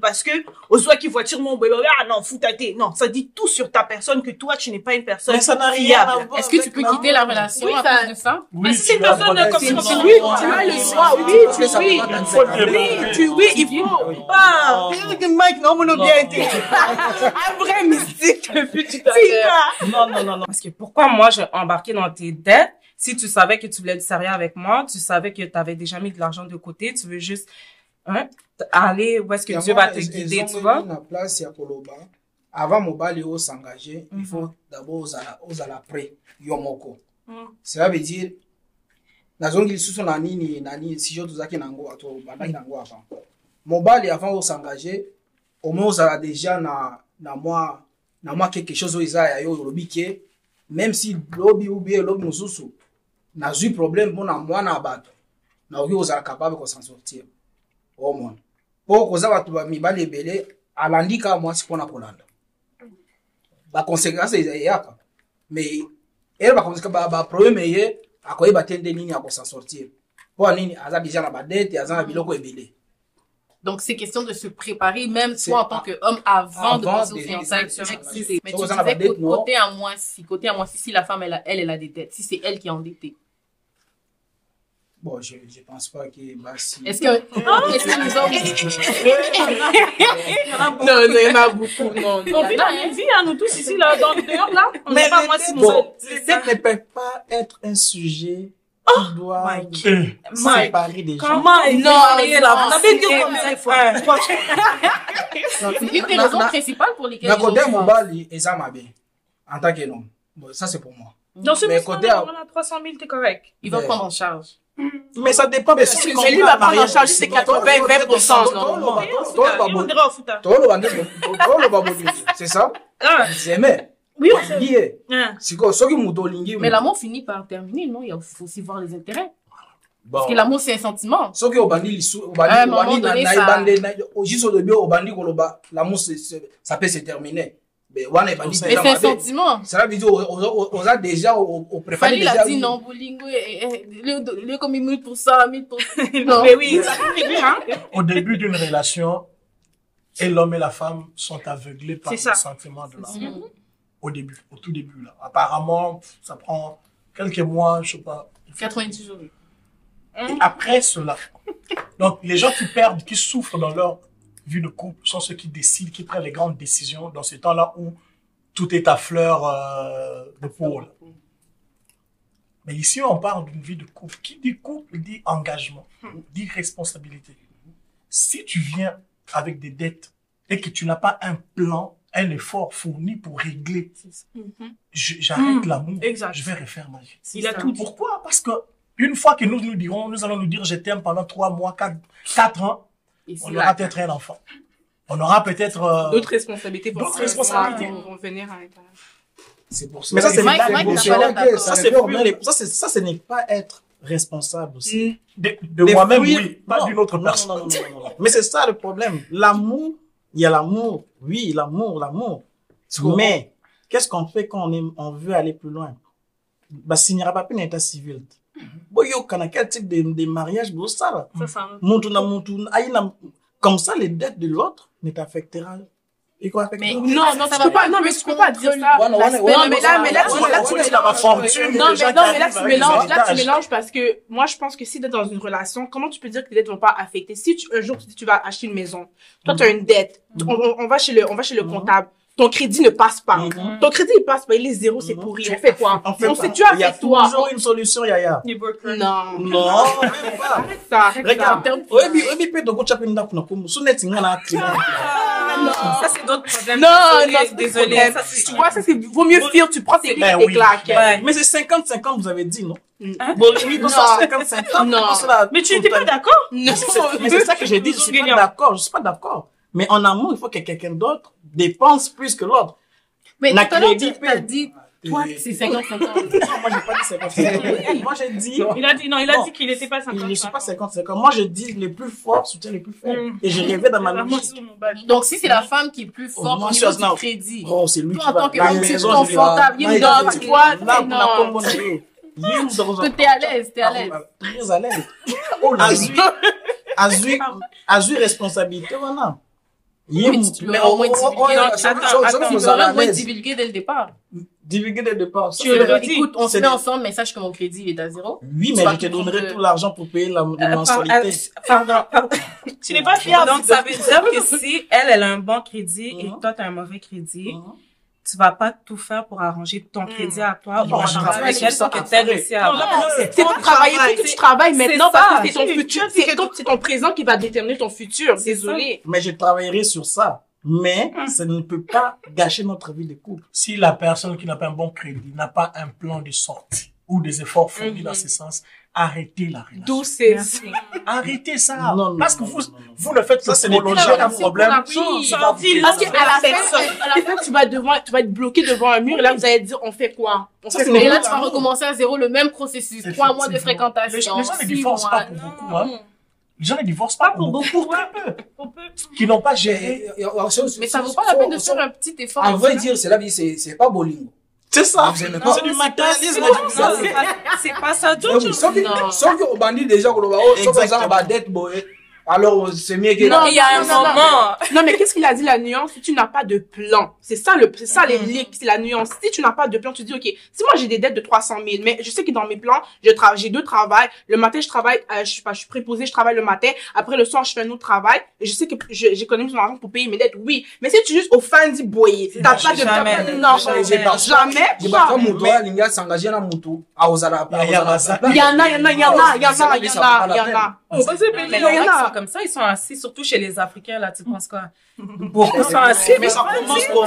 parce que, au soit qui voiture mon bébé, ah non, foutate. Non, ça dit tout sur ta personne que toi, tu n'es pas une personne. mais ça n'a rien à voir Est-ce que tu peux quitter la relation? Oui, cause de ça? Mais si tu c'est une personne comme ça, Oui, tu as le droit, oui, tu, oui. Il faut le Oui, tu, oui, il faut pas. Mike, non, mon bien été. Un vrai mystique depuis tout à l'heure. non non non non Parce que pourquoi moi j'ai embarqué dans tes dettes? Si tu savais que tu voulais du sérieux avec moi, tu savais que tu avais déjà mis de l'argent de côté, tu veux juste aller où est-ce que Dieu va te guider, tu vois? na place ya koloba. Avant mobali oyo s'engager il faut d'abord ozala ozala prêt yo moko. Mm. cela veut dire nazongi lisusu na nini na nini sijo tozalaki nango tobandaki nango avant. Mobali avant osangager au moins ozala déjà na na mwa na mwa quelque chose oyo eza ya yo olobi ke. Même si lobi ou bien lobi mosusu nazwi problème mpona mwana ya bato nakoki kozala capable kosan sortir omona mpo koza bato ba mibali ebele alandi kaka mwasi mpona kolanda baconséquence eyaka mais akoyeba te nde nini akosan sortir. Mpo nini aza déjà na badete aza na biloko ebele Donc, c'est question de se préparer, même toi en tant qu'homme, avant, de avant penser aux fiançailles. Mais tu disais côté à moi, si, côté à moi, si, si la femme, elle, a- elle, elle a des dettes, si c'est elle qui est endettée. Bon, je je pense pas que bah, si. Est-ce que, est-ce que nous hommes, Non, non, il y en a beaucoup. Non, On vit la même vie, hein, nous tous ici, là, dans le dehors, là. On n'est pas moi, si nous bon, sommes- les dettes ne peuvent pas être un sujet qui doit Mike. Séparer des gens. Comment il Non, marié là? non, Vous avez dit ça, il faut. c'est une des raisons principales pour lesquelles les côté gens font- mobile eza mabe en tant qu'homme bon ça c'est pour moi Dans ce Mais mais côté on a 300 000, t'es correct. ils vont Mais- prendre en charge. Mais ça dépend de Mais ce si- qu'on mais lui va en prendre en charge, c'est 80, 20%, non. On dirait au foot. hein. toloba nde toloba bolingo c'est ça Ah, zeme Oui, Hein. sikoyo soki moto olingi Mais l'amour finit par terminer, non? Il faut aussi voir les intérêts. Bon. Parce que l'amour, c'est un sentiment. obandi À un obandi obandi na juste au début obandi l'amour c'est- c'est- ça peut se terminer mais wana ebandi Mais déjà c'est un sentiment. cela veut dire oza déjà au au préféré Fali l'a déjà dit non, Bolingo, eh, eh, le, le comme 1000%, 1000%. Non. Mais oui, ça arriver, hein. Au début d'une relation, et l'homme et la femme sont aveuglés par le sentiment de l'amour. Au début, au tout début. Là. Apparemment, ça prend quelques mois, je sais pas. 90 jours. Et après cela, donc les gens qui perdent, qui souffrent dans leur vie de couple sont ceux qui décident, qui prennent les grandes décisions dans ce temps-là où tout est à fleur euh, de peau. là. Mais ici, on parle d'une vie de couple. Qui dit couple dit engagement, dit responsabilité. Si tu viens avec des dettes et que tu n'as pas un plan, un effort fourni pour régler, je- j'arrête l'amour, Exact. je vais refaire ma vie. Il a tout dit. Pourquoi? Parce que une fois que nous nous dirons, nous allons nous dire je t'aime pendant trois mois, quatre, quatre ans, On aura peut-être un enfant. On aura peut-être. euh, D'autres responsabilités D'autres responsabilités. vont vont venir à l'intérieur. c'est pour ça Mais ça, c'est Mike- Mike pas ça, c'est ça, c'est- ça, ce n'est pas être responsable aussi. de, de Des moi-même, oui, pas d'une autre personne. non, non, non, non, non. Mais c'est ça le problème. L'amour, il y a l'amour. Oui, l'amour, l'amour. Mais qu'est-ce qu'on fait quand on, est- on veut aller plus loin? Bah, signera pas un état civil. Bon, yo, kana quel type de, de mariage, un- Muntu na muntu, aïe na- Comme ça, les dettes de l'autre ne t'affectera. Et quoi affectera? Mais Non, non, ça va pas, non, mais tu peux pas dire ça. Non, mais là, mais là, tu, Non, mais, non, mais là, tu mélanges, là, tu mélanges parce que moi, je pense que si tu es dans une relation, comment tu peux dire que les dettes vont pas affecter? Si tu, un jour, tu dis tu vas acheter une maison, toi, tu as une dette, on, va chez le, on va chez le comptable, ton crédit ne passe pas. Mhm. Ton crédit, il passe pas, il est zéro, c'est pourri. On fait quoi? On fait On pas. fait, tu as Il y a fait toi. toujours une solution, Yaya. Non. Non, même pas. Arrête ça. Regarde, na neti nga na accident. Ça, c'est d'autres problèmes. Non, Désolé, non, désolé. désolé. Ça, c'est- Tu vois, ça, c'est, vaut mieux fuir, tu prends tes risques Ben et claques. Mais c'est 50-50, vous avez dit, non? Hein? Bon, oui, donc ça, 50-50. Non. Mais tu n'étais pas d'accord? Non. Mais c'est ça que j'ai dit, je suis pas d'accord, je suis pas d'accord. Mais en amour, il faut que quelqu'un d'autre dépense plus que l'autre. Mais La tout à l'heure, crédit tu as dit, toi, c'est 50-50. Non, moi, j'ai pas dit 50-50. Moi, j'ai dit, Il a dit, non, il a Non. dit qu'il n'était pas 50 je suis pas 50-50. Moi, je dis les plus forts soutiennent les plus faibles. Et je rêvais dans ma logique. Donc, si c'est la femme qui est plus Oh, forte moi, au je niveau suis à- du crédit, Oh, c'est lui toi, qui en tant que homme, tu es confortable. Il il va- donne, tu vois, Là, non. t'es à l'aise, t'es à l'aise. Très à l'aise. Azui, azui, azui responsabilité, voilà. Yim, Mais tu Mais peux au on moins on- on- divulguer. on- Attends, moins l'aise. divulguer dès le départ. divulguer dès le départ. Tu dis, écoute, on se met ensemble, mais sache que mon crédit, il est à zéro. Oui, mais je te donnerai tout l'argent pour payer la, Euh, mensualité. euh, Pardon, pardon. Tu n'es pas fiable. Donc, ça veut dire que si elle, elle a un bon crédit et Mhm. toi, tu as un mauvais crédit, Mhm. Tu vas pas tout faire pour arranger ton crédit à toi ou Non, je arranger avec elle pour que t'aides aussi à Non, avoir. non, non, C'est pas travailler, il faut que tu travailles C'est maintenant ça. parce que c'est ton C'est- futur, c'est ton, c'est ton présent qui va déterminer ton futur. C'est Désolé. Mais je travaillerai sur ça. Mais ça ne peut pas gâcher notre vie de couple. Si la personne qui n'a pas un bon crédit n'a pas un plan de sortie ou des efforts fournis dans ce sens, arrêtez la relation. D'où c'est. Arrêtez ça. Non, non, Parce que vous, non, non, non. vous ne faites Ça, c'est prolonger un problème. Oui, sorti, vous là, Parce qu'à la C'est fin, à la fin, tu vas devant, tu vas être bloqué devant un mur et là, vous allez dire, on fait quoi? On Ça, fait quoi? Et Mais là, oui, tu vas recommencer à zéro le même processus. Trois mois de fréquentation. Les gens ne divorcent pas pour beaucoup, hein. Les gens ne divorcent pas, pour beaucoup, pour hein. peu. Qui n'ont pas géré. Mais ça vaut pas la peine de faire un petit effort. En vrai aussi. dire, c'est la vie, c'est pas bolingo. C'est ça. Pas C'est du matérialisme. C'est pas- c'est pas ça du tout. obandi déjà badete boye alors c'est mieux que Non, il y a un non, non, moment. Non, mais qu'est-ce qu'il a dit la nuance? Si tu n'as pas de plan, c'est ça le, c'est ça les leaks, c'est la nuance. Si tu n'as pas de plan, tu dis ok, si moi j'ai des dettes de 300 000, mais je sais que dans mes plans, je travaille, j'ai deux travails. Le matin je travaille, euh, je sais pas, je suis préposée, je travaille le matin. Après le soir je fais un autre travail. Et je sais que je- j'économise mon argent pour payer mes dettes. Oui, mais si tu juste au fin du boyer, t'as pas de de- non, Jamais. jamais, jamais. Dibaka moto alingi asangaje na motu akozala Ya- ya baza- Il y en a, il y en a, il y en a, il y en a, il y en a, il y en a. On va se Mais Mais il y en les a. gens sont comme ça, ils sont assis, surtout chez les Africains, là, tu penses quoi? Pourquoi Ils sont assis, Mais ça commence comment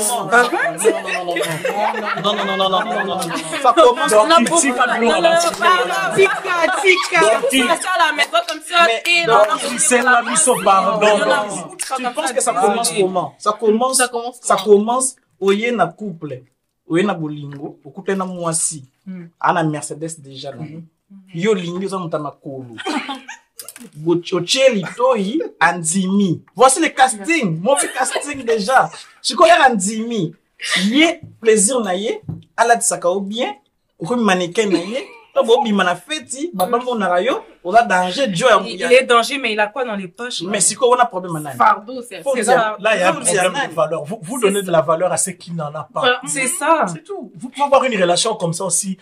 Non, non, non, non, non, non, non, non, non, non. Ça commence Donc, On a il beaucoup tire pas de Non, l'eau, non, là. non, Tika, tika. Donc, il- Ils sont à la maison comme ça, Mais- et donc, non, il sait la mise au pardon. Il y en a Donc, beaucoup qui sont Tu comme penses ça, que ça désolé. commence comment Ça commence, Ça commence ça comment commence oye na couple oye na bolingo okutani na mwasi Mm. ana mercedes déjà na ye yo olingi oza moto ya Voici le casting. Mauvais casting déjà. Chikoya Anzimi. Yé, plaisir est danger mais il a quoi dans les poches mais problème vous, vous donnez de la valeur à ce qui n'en a pas. C'est mm. ça. C'est tout. Vous pouvez avoir une relation comme ça aussi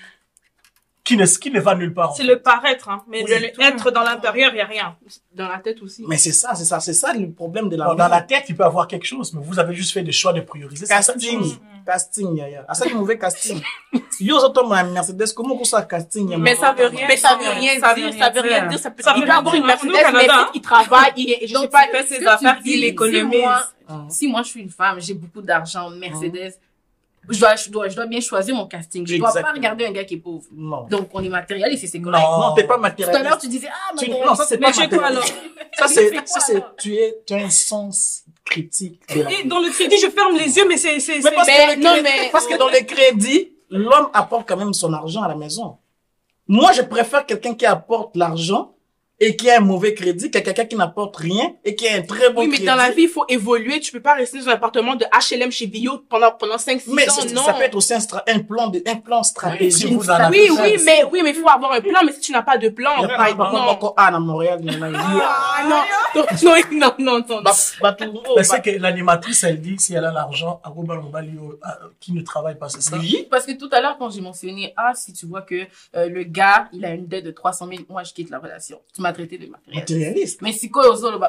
qui ne, qui ne va nulle part. C'est le paraître, hein. Mais Oui, le- être dans l'intérieur, il n'y a rien. Dans la tête aussi. mais c'est ça c'est ça c'est ça le problème de la Dans, la tête, il peut avoir quelque chose, mais vous avez juste fait des choix de prioriser. C'est ça, casting chose. casting yaya asali mauvais casting yo ozotomona mercedes comment kosala casting ya Mais ça veut rien Mais ça veut rien Ça dire, veut ça veut rien dire. Ça peut, Ça il veut peut avoir une Mercedes, mais qu'il travaille, il, je sais pas, il fait ses affaires, il si économise. moi- Ah. Si moi, je suis une femme, j'ai beaucoup d'argent, Mercedes, je dois, je dois, je dois bien choisir mon casting. Je dois pas Exactement. regarder un gars qui est pauvre. non Donc, on est matérialiste et c'est correct. Non. non t'es pas Tout à l'heure, matérialiste tu disais, ah, Tu- matérialiste. non ça c'est Mais pas tu es quoi alors? Matérialiste ça Tu c'est ça c'est tu es tu as un sens critique de la Et vie. dans le crédit, je ferme les yeux, mais c'est, c'est, parce, Mais que le non, crédit- mais- parce que dans le crédit l'homme apporte quand même son argent à la maison moi je préfère quelqu'un qui apporte l'argent et qui a un mauvais crédit que quelqu'un qui n'apporte rien et qui a un très bon oui, mais crédit dans la vie, il faut évoluer. Tu peux pas rester dans un appartement de HLM chez Vio pendant, pendant 5, 6 mais ans, non. ça peut être aussi un, stra- un plan de, un plan stratégique si vous en avez Oui, oui, mais, oui, mais il faut avoir un plan, mais si tu n'as pas de plan, Il y a par exemple, non. encore un à Montréal il y en a eu. Ah, non, non, non, non, non. Ba- Batungo, Mais ba- c'est que l'animatrice, elle dit, si elle a l'argent, à Mobali, euh, qui ne travaille pas, c'est ça? Oui. Parce que tout à l'heure, quand j'ai mentionné, ah, si tu vois que euh, le gars, il a une dette de 300 000, moi, je quitte la relation. Tu maltraiter le matériel. Matérialiste. Mais oh, si quoi,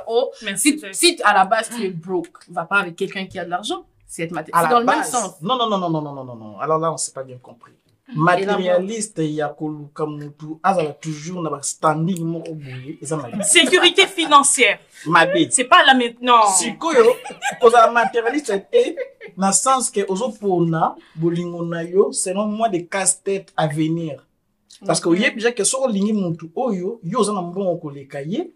oh, si, si à la base tu es broke, va pas avec quelqu'un qui a de l'argent. C'est être matérialiste. C'est dans base, le même sens. Non, non, non, non, non, non, non, non. Alors là, on s'est pas bien compris. matérialiste ya koluka mutu azala toujours na bastanding moko boye eza mabe sécurité financière mabe c'est pas la maintenant sikoyo kozala matérialiste te na sens ke ozopona bolingo na yo selon moi de casse tête à venir parce que oyebi déjà ke soki olingi mutu oyo yo oza na mbongo koleka ye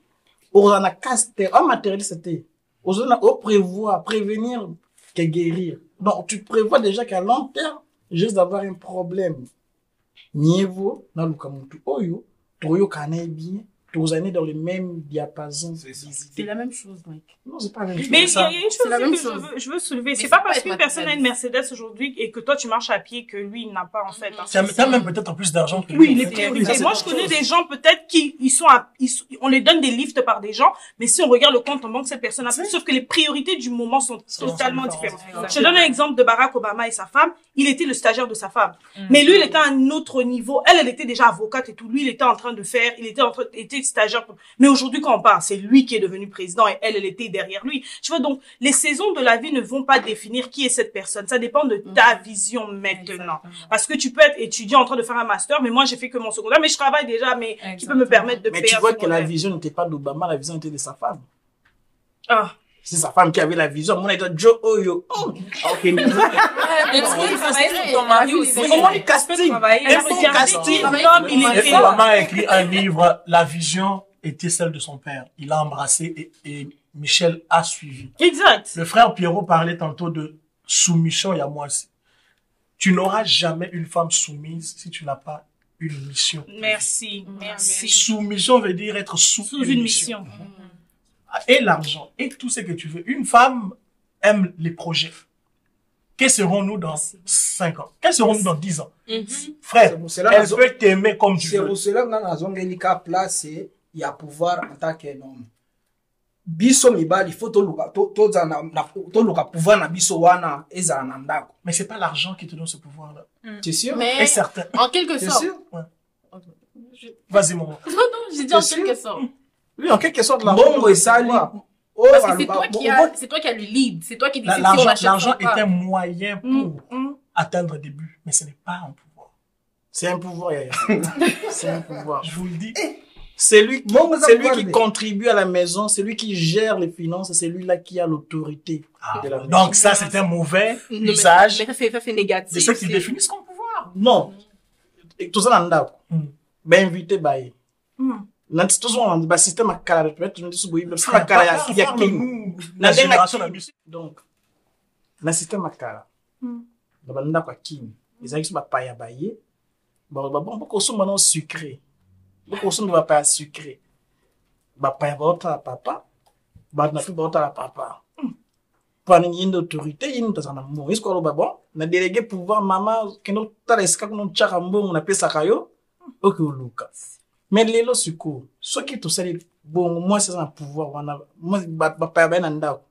okozala na casse-tête oa matérialiste te. Oza na oprévoir prévenir que guérir. Donc tu prévois déjà qu'à long terme juste d'avoir un problème. Mieux vaut naluka mutu oyo toyokana na ye bien tozali dans le même diapason C'est la même chose, Mike. non c'est pas la même chose Mais il y a une chose la même que je veux, je veux soulever. C'est pas pas parce qu'une personne a une. Mercedes aujourd'hui et que toi tu marches à pied que lui il n'a pas en fait. Tu as t'as même peut-être plus d'argent que lui. Oui, en oui, riche. ça, Et moi, je connais chose. des gens peut-être qui ils sont, à- ils on les donne des lifts par des gens, mais si on regarde le compte en banque, cette personne a plus. Sauf que les priorités du moment sont totalement différentes. Je donne un exemple de Barack Obama et sa femme. Il était le stagiaire de sa femme. Mais lui, il était à un autre niveau. Elle, elle était déjà avocate et tout. Lui, il était en train de faire, il était en train, il stagiaire. Mais aujourd'hui, quand on parle, c'est lui qui est devenu président et elle, elle était derrière lui. Tu vois, donc, les saisons de la vie ne vont pas définir qui est cette personne. Ça dépend de ta vision maintenant. Parce que tu peux être étudiant en train de faire un master, mais moi, j'ai fait que mon secondaire, mais je travaille déjà, mais tu peux me Exactement. permettre de Mais payer tu un vois que la vision n'était pas d'Obama, la vision était de sa femme. Ah. C'est sa femme qui avait la vision. Mon était Joe Oyo. Oh, ok. Mais sur ton mari aussi. Mais comment il casting? Un bon casting. l'homme, il Et était... Obama a écrit un livre, La vision était celle de son père. Il a embrassé et, et Michel a suivi. Exact. Le frère Pierrot parlait tantôt de soumission, il y a moi aussi. Tu n'auras jamais une femme soumise si tu n'as pas une mission. Merci, merci. Soumission veut dire être sous, Sous une mission. Et l'argent, et tout ce que tu veux. Une femme aime les projets. Que serons-nous dans 5 ans? Que serons-nous dans 10 ans? Frère, C'est pour cela elle peut t'aimer comme tu c'est veux. pour cela nazongeli ka place ya pouvoir en tant qu'un homme biso mibali faut toluka to- tozala toluka pouvoir na biso wana ezala na ndako Mais c'est pas l'argent qui te donne ce pouvoir-là. c'est sûr Mais Et certain. en quelque c'est sorte. sûr Vas-y, mon. Non, non, j'ai dit en C'est quelque sorte. Oui, en quelque sorte, l'argent. mbongo esali oyo Parce que c'est toi qui bo- c'est toi qui as le lead. C'est toi qui La- décide si on L'argent achète l'argent ou pas. est un moyen pour Mm, mm. atteindre des buts, mais ce n'est pas un pouvoir. C'est un pouvoir, Yaya. C'est un pouvoir. Je vous le dis. C'est lui, qui- c'est lui qui contribue à la maison, c'est lui qui gère les finances, c'est lui-là qui a l'autorité de la maison. Donc ça, c'est un mauvais Non, mais- usage Mais ça, c'est, ça, c'est négatif. de ceux qui c'est- définissent comme pouvoir. Non. Et tout ça. Mm. Ben invité baye. Mm. Nanti tout ça on ba système à kala tu tu dis boyi ba système à kala ya nous, Na musique. Donc na système à kala. Mm. Na ba ndako ya king. Ezali so ba paya baye. Ba ba bon boko so maintenant sucré. Boko so ba paya sucré. Ba paya ba ota papa. Ba na fi ba ota la papa. Pana ni une autorité, une tazana mo. Est-ce qu'on ba bon? Na délégué pouvoir maman keno tala esika kuno chaka mbongo na pesa kayo. oke oluka mais lelo sikoyo soki tosali bongo mwasi aza na pouvoir wana bapaya baye na ndako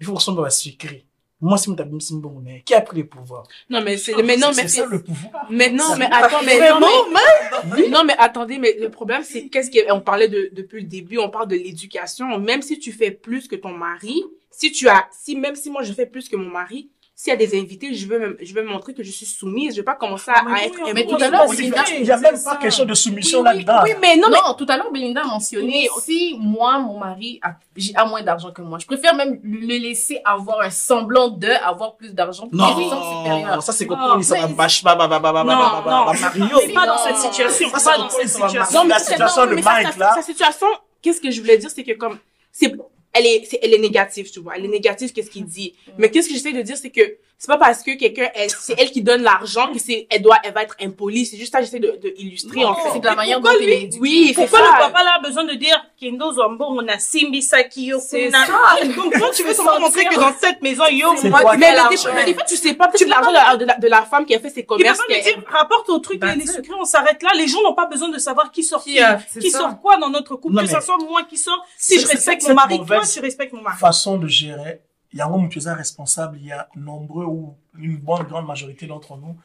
il faut kosomba basucre moto abimisi mbongo na ye qui a pris le pouvoir? Non, mais c'est, mais non, C'est mais ça c'est, le pouvoir. mais non, mais attends, mais non, mais, non, mais attendez, mais le problème, c'est qu'est-ce qu'on parlait de, depuis le début, on parle de l'éducation. Même si tu fais plus que ton mari, si tu as, si, même si moi je fais plus que mon mari, s'il y a des invités, je veux, me- je veux montrer que je suis soumise. Je vais pas commencer à, Mais à oui, être on Mais tout à l'heure, Il Belinda, n'y a même pas question de soumission Oui, oui, là-dedans. Oui, mais non, Non, mais, tout à l'heure, Belinda a mentionné, Oui. si moi, mon mari a, j'ai- a moins d'argent que moi, je préfère même le laisser avoir un semblant de avoir plus d'argent des raisons supérieures. ça c'est Non, kokoli ça va mais- bâche ba ba ba ba ba Non, ba ba non, ba Mario c'est pas dans cette situation. Ça, Pas dans cette situation. non, mais La situation non, mais sa- Mike, là. Sa situation, qu'est-ce que je voulais dire, c'est que comme, c'est, elle est, c'est, elle est négative, tu vois. Elle est négative, qu'est-ce qu'il dit? Mais qu'est-ce que j'essaie de dire, c'est que c'est pas parce que quelqu'un, c'est elle qui donne l'argent que c'est, elle doit, elle va être impolie. C'est juste ça, j'essaie de, de illustrer, en fait. C'est de la manière dont il est. Oui, Pourquoi ça. le papa là a besoin de dire Kendo Zombo, on a Simbi Saki yo C'est ça. Donc quand tu veux seulement montrer que dans cette maison, yo, moi, toi tu Mais défaut, mais des fois, tu sais pas, peut-être l'argent de la, de, la, de la femme qui a fait ses commerces. pas me qu'elle- dire, rapporte au truc, les sucrés, on s'arrête là. Les gens n'ont pas besoin de savoir qui sort qui, ça. sort quoi dans notre couple. Que ce soit moi qui sort. Si je respecte mon mari, toi, mauvaise tu respectes mon mari. façon de gérer. Il y a un homme qui est responsable, il y a nombreux ou une bonne grande majorité d'entre nous.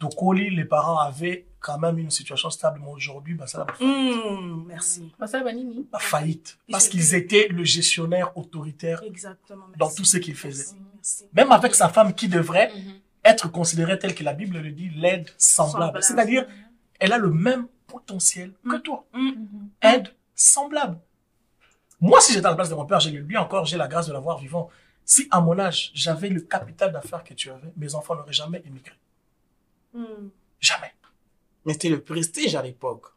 Donc, au lit, les parents avaient quand même une situation stable, mais aujourd'hui, bah, ça a Hum, merci. Bah, ça, la faillite. Parce qu'ils étaient le gestionnaire autoritaire Exactement. Merci. dans tout ce qu'ils faisaient. Merci, merci. Même avec sa femme qui devrait Mhm. être considérée telle que la Bible le dit, l'aide semblable. Semblable. C'est-à-dire, elle a le même potentiel que toi. Hum. Aide semblable. Moi, si j'étais à la place de mon père, j'ai lui encore, j'ai la grâce de l'avoir vivant. Si à mon âge, j'avais le capital d'affaires que tu avais, mes enfants n'auraient jamais émigré. Hum. Jamais. mais c'était le prestige à l'époque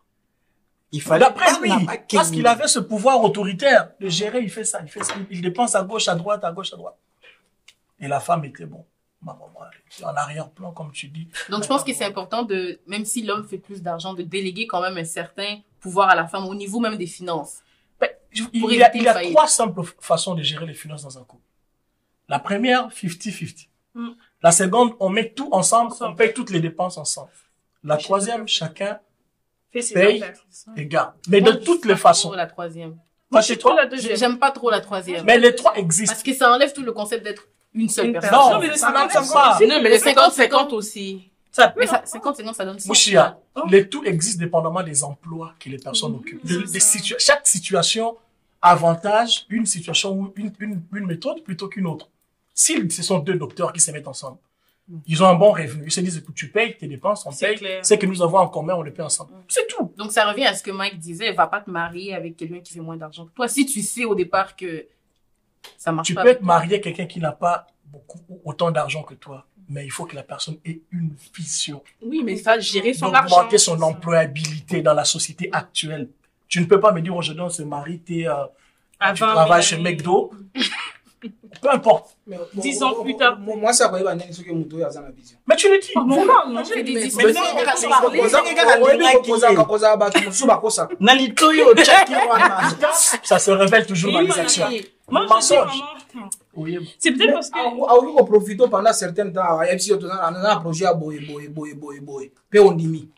il fallait D'après lui, parce qu'il avait ce pouvoir autoritaire de gérer, il fait ça, il fait ça. Il dépense à gauche, à droite, à gauche, à droite. Et la femme était bon. Ma maman, elle est en arrière-plan, comme tu dis. Donc, je pense que c'est important de, même si l'homme fait plus d'argent, de déléguer quand même un certain pouvoir à la femme au niveau même des finances. Il y a, il y a trois simples façons de gérer les finances dans un couple. La première, 50-50. Mm. La seconde, on met tout ensemble, Ensemble. on paye toutes les dépenses ensemble. La troisième, chacun paye et garde. Mais de toutes les façons. La troisième. Moi, c'est toi? J'aime pas trop la troisième. Mais les trois existent. Parce que ça enlève tout le concept d'être une seule Une personne. personne. Non, mais le ça 50, n'enlève 50 pas. aussi. Non, mais le 50-50 aussi. Ça peut. Mais ça, 50 secondes, ça donne ça. Mouchia, les tout existent dépendamment des emplois que les personnes occupent. De- des situa- chaque situation avantage une situation ou une, une, une méthode plutôt qu'une autre. Si ce sont deux docteurs qui se mettent ensemble, ils ont un bon revenu. Ils se disent, écoute, tu payes tes dépenses, on C'est paye. clair. C'est que nous avons en commun, on le paye ensemble. C'est tout. Donc, ça revient à ce que Mike disait. Va pas te marier avec quelqu'un qui fait moins d'argent que toi. Si tu sais au départ que ça marche Tu pas. peux avec être marié à quelqu'un qui n'a pas beaucoup, autant d'argent que toi. Mais il faut que la personne ait une vision. Oui, mais ça, gérer son argent. d'augmenter son employabilité dans la société actuelle. Tu ne peux pas me dire aujourd'hui, on se marie, t'es, euh, tu 20 travailles 000 chez McDo. Peu importe. Mais, Dix ans plus tard. mo- mwasi akoyeba ndenge soki moto oyo aza na vision Mais tu le dis. Mon parle, non? Mais non, on va mais parler. Oza- oyebi alingaki kozaka ye. kozala bato mosusu bakosaka na litoyi ochaki wana Ça? Se révèle toujours dans les actions. Moi, je dis Mensonge. C'est peut-être parce que. aoki koprofite pendant certain temps ayebi si toza na projet ya boye boye boye boye boye mpe ondimi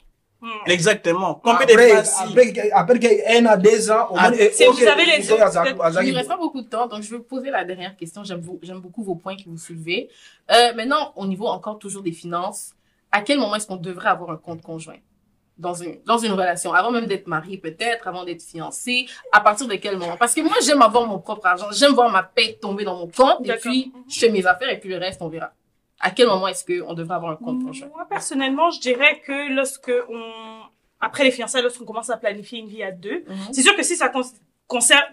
Hmm. Exactement. Combien de Après, fois après, après un à deux ans, au Ah, moins, c'est- vous avez les- Il ne reste pas beaucoup de temps, donc je vais poser la dernière question. J'aime beaucoup vos points que vous soulevez. Euh, maintenant, au niveau encore toujours des finances, à quel moment est-ce qu'on devrait avoir un compte conjoint? Dans une, dans une relation Avant même d'être marié peut-être, avant d'être fiancé, à partir de quel moment? Parce que moi, j'aime avoir mon propre argent. J'aime voir ma paie tomber dans mon compte et puis je fais mes affaires et puis le reste, on verra. À quel moment est-ce qu'on devrait avoir un compte conjoint Moi, personnellement, je dirais que lorsque on, après les fiançailles, lorsqu'on commence à planifier une vie à deux, Mhm. c'est sûr que si ça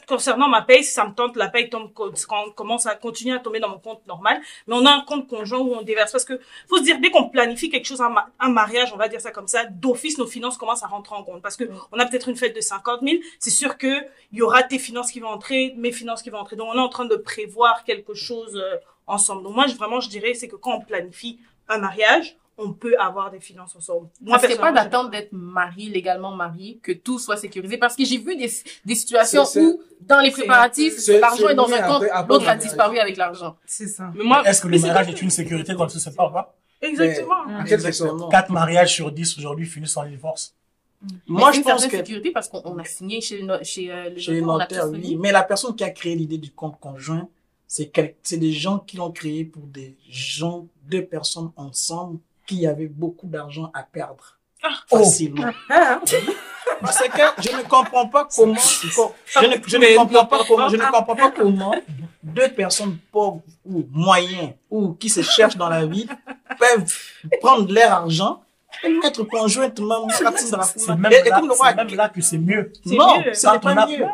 concernant ma paye, si ça me tente, la paye tombe, quand on commence à continuer à tomber dans mon compte normal, mais on a un compte conjoint où on déverse parce que faut se dire, dès qu'on planifie quelque chose, un, ma- un mariage, on va dire ça comme ça, d'office, nos finances commencent à rentrer en compte parce que on a peut-être une fête de 50 000, c'est sûr que il y aura tes finances qui vont entrer, mes finances qui vont entrer. Donc, on est en train de prévoir quelque chose euh, ensemble. Donc, moi, je, vraiment, je dirais, c'est que quand on planifie un mariage, on peut avoir des finances ensemble. Moi, c'est pas d'attendre d'être marié, légalement marié, que tout soit sécurisé. Parce que j'ai vu des, des situations C'est- c'est- où, dans les préparatifs, c'est- l'argent c'est est dans un compte, l'autre a disparu avec l'argent. C'est ça. Mais moi, Est-ce que le mariage est une sécurité quand on se sépare ou pas? Exactement. Façon Quatre mariages sur dix aujourd'hui finissent en divorce. Moi, Mais je pense que sécurité parce qu'on on a signé chez le, chez, euh, le chez les notaires, oui. Mais la personne qui a créé l'idée du compte conjoint, c'est quel- c'est des gens qui l'ont créé pour des gens, deux personnes ensemble qui avaient beaucoup d'argent à perdre. Facilement. Ah, Parce que je ne comprends pas comment, je ne, je ne comprends pas comment, je ne comprends pas comment deux personnes pauvres ou moyennes ou qui se cherchent dans la vie peuvent prendre leur argent et mettre conjointement la C'est même, Et- et là- comme le roi- c'est même là que c'est mieux. C'est Non, a- pas mieux.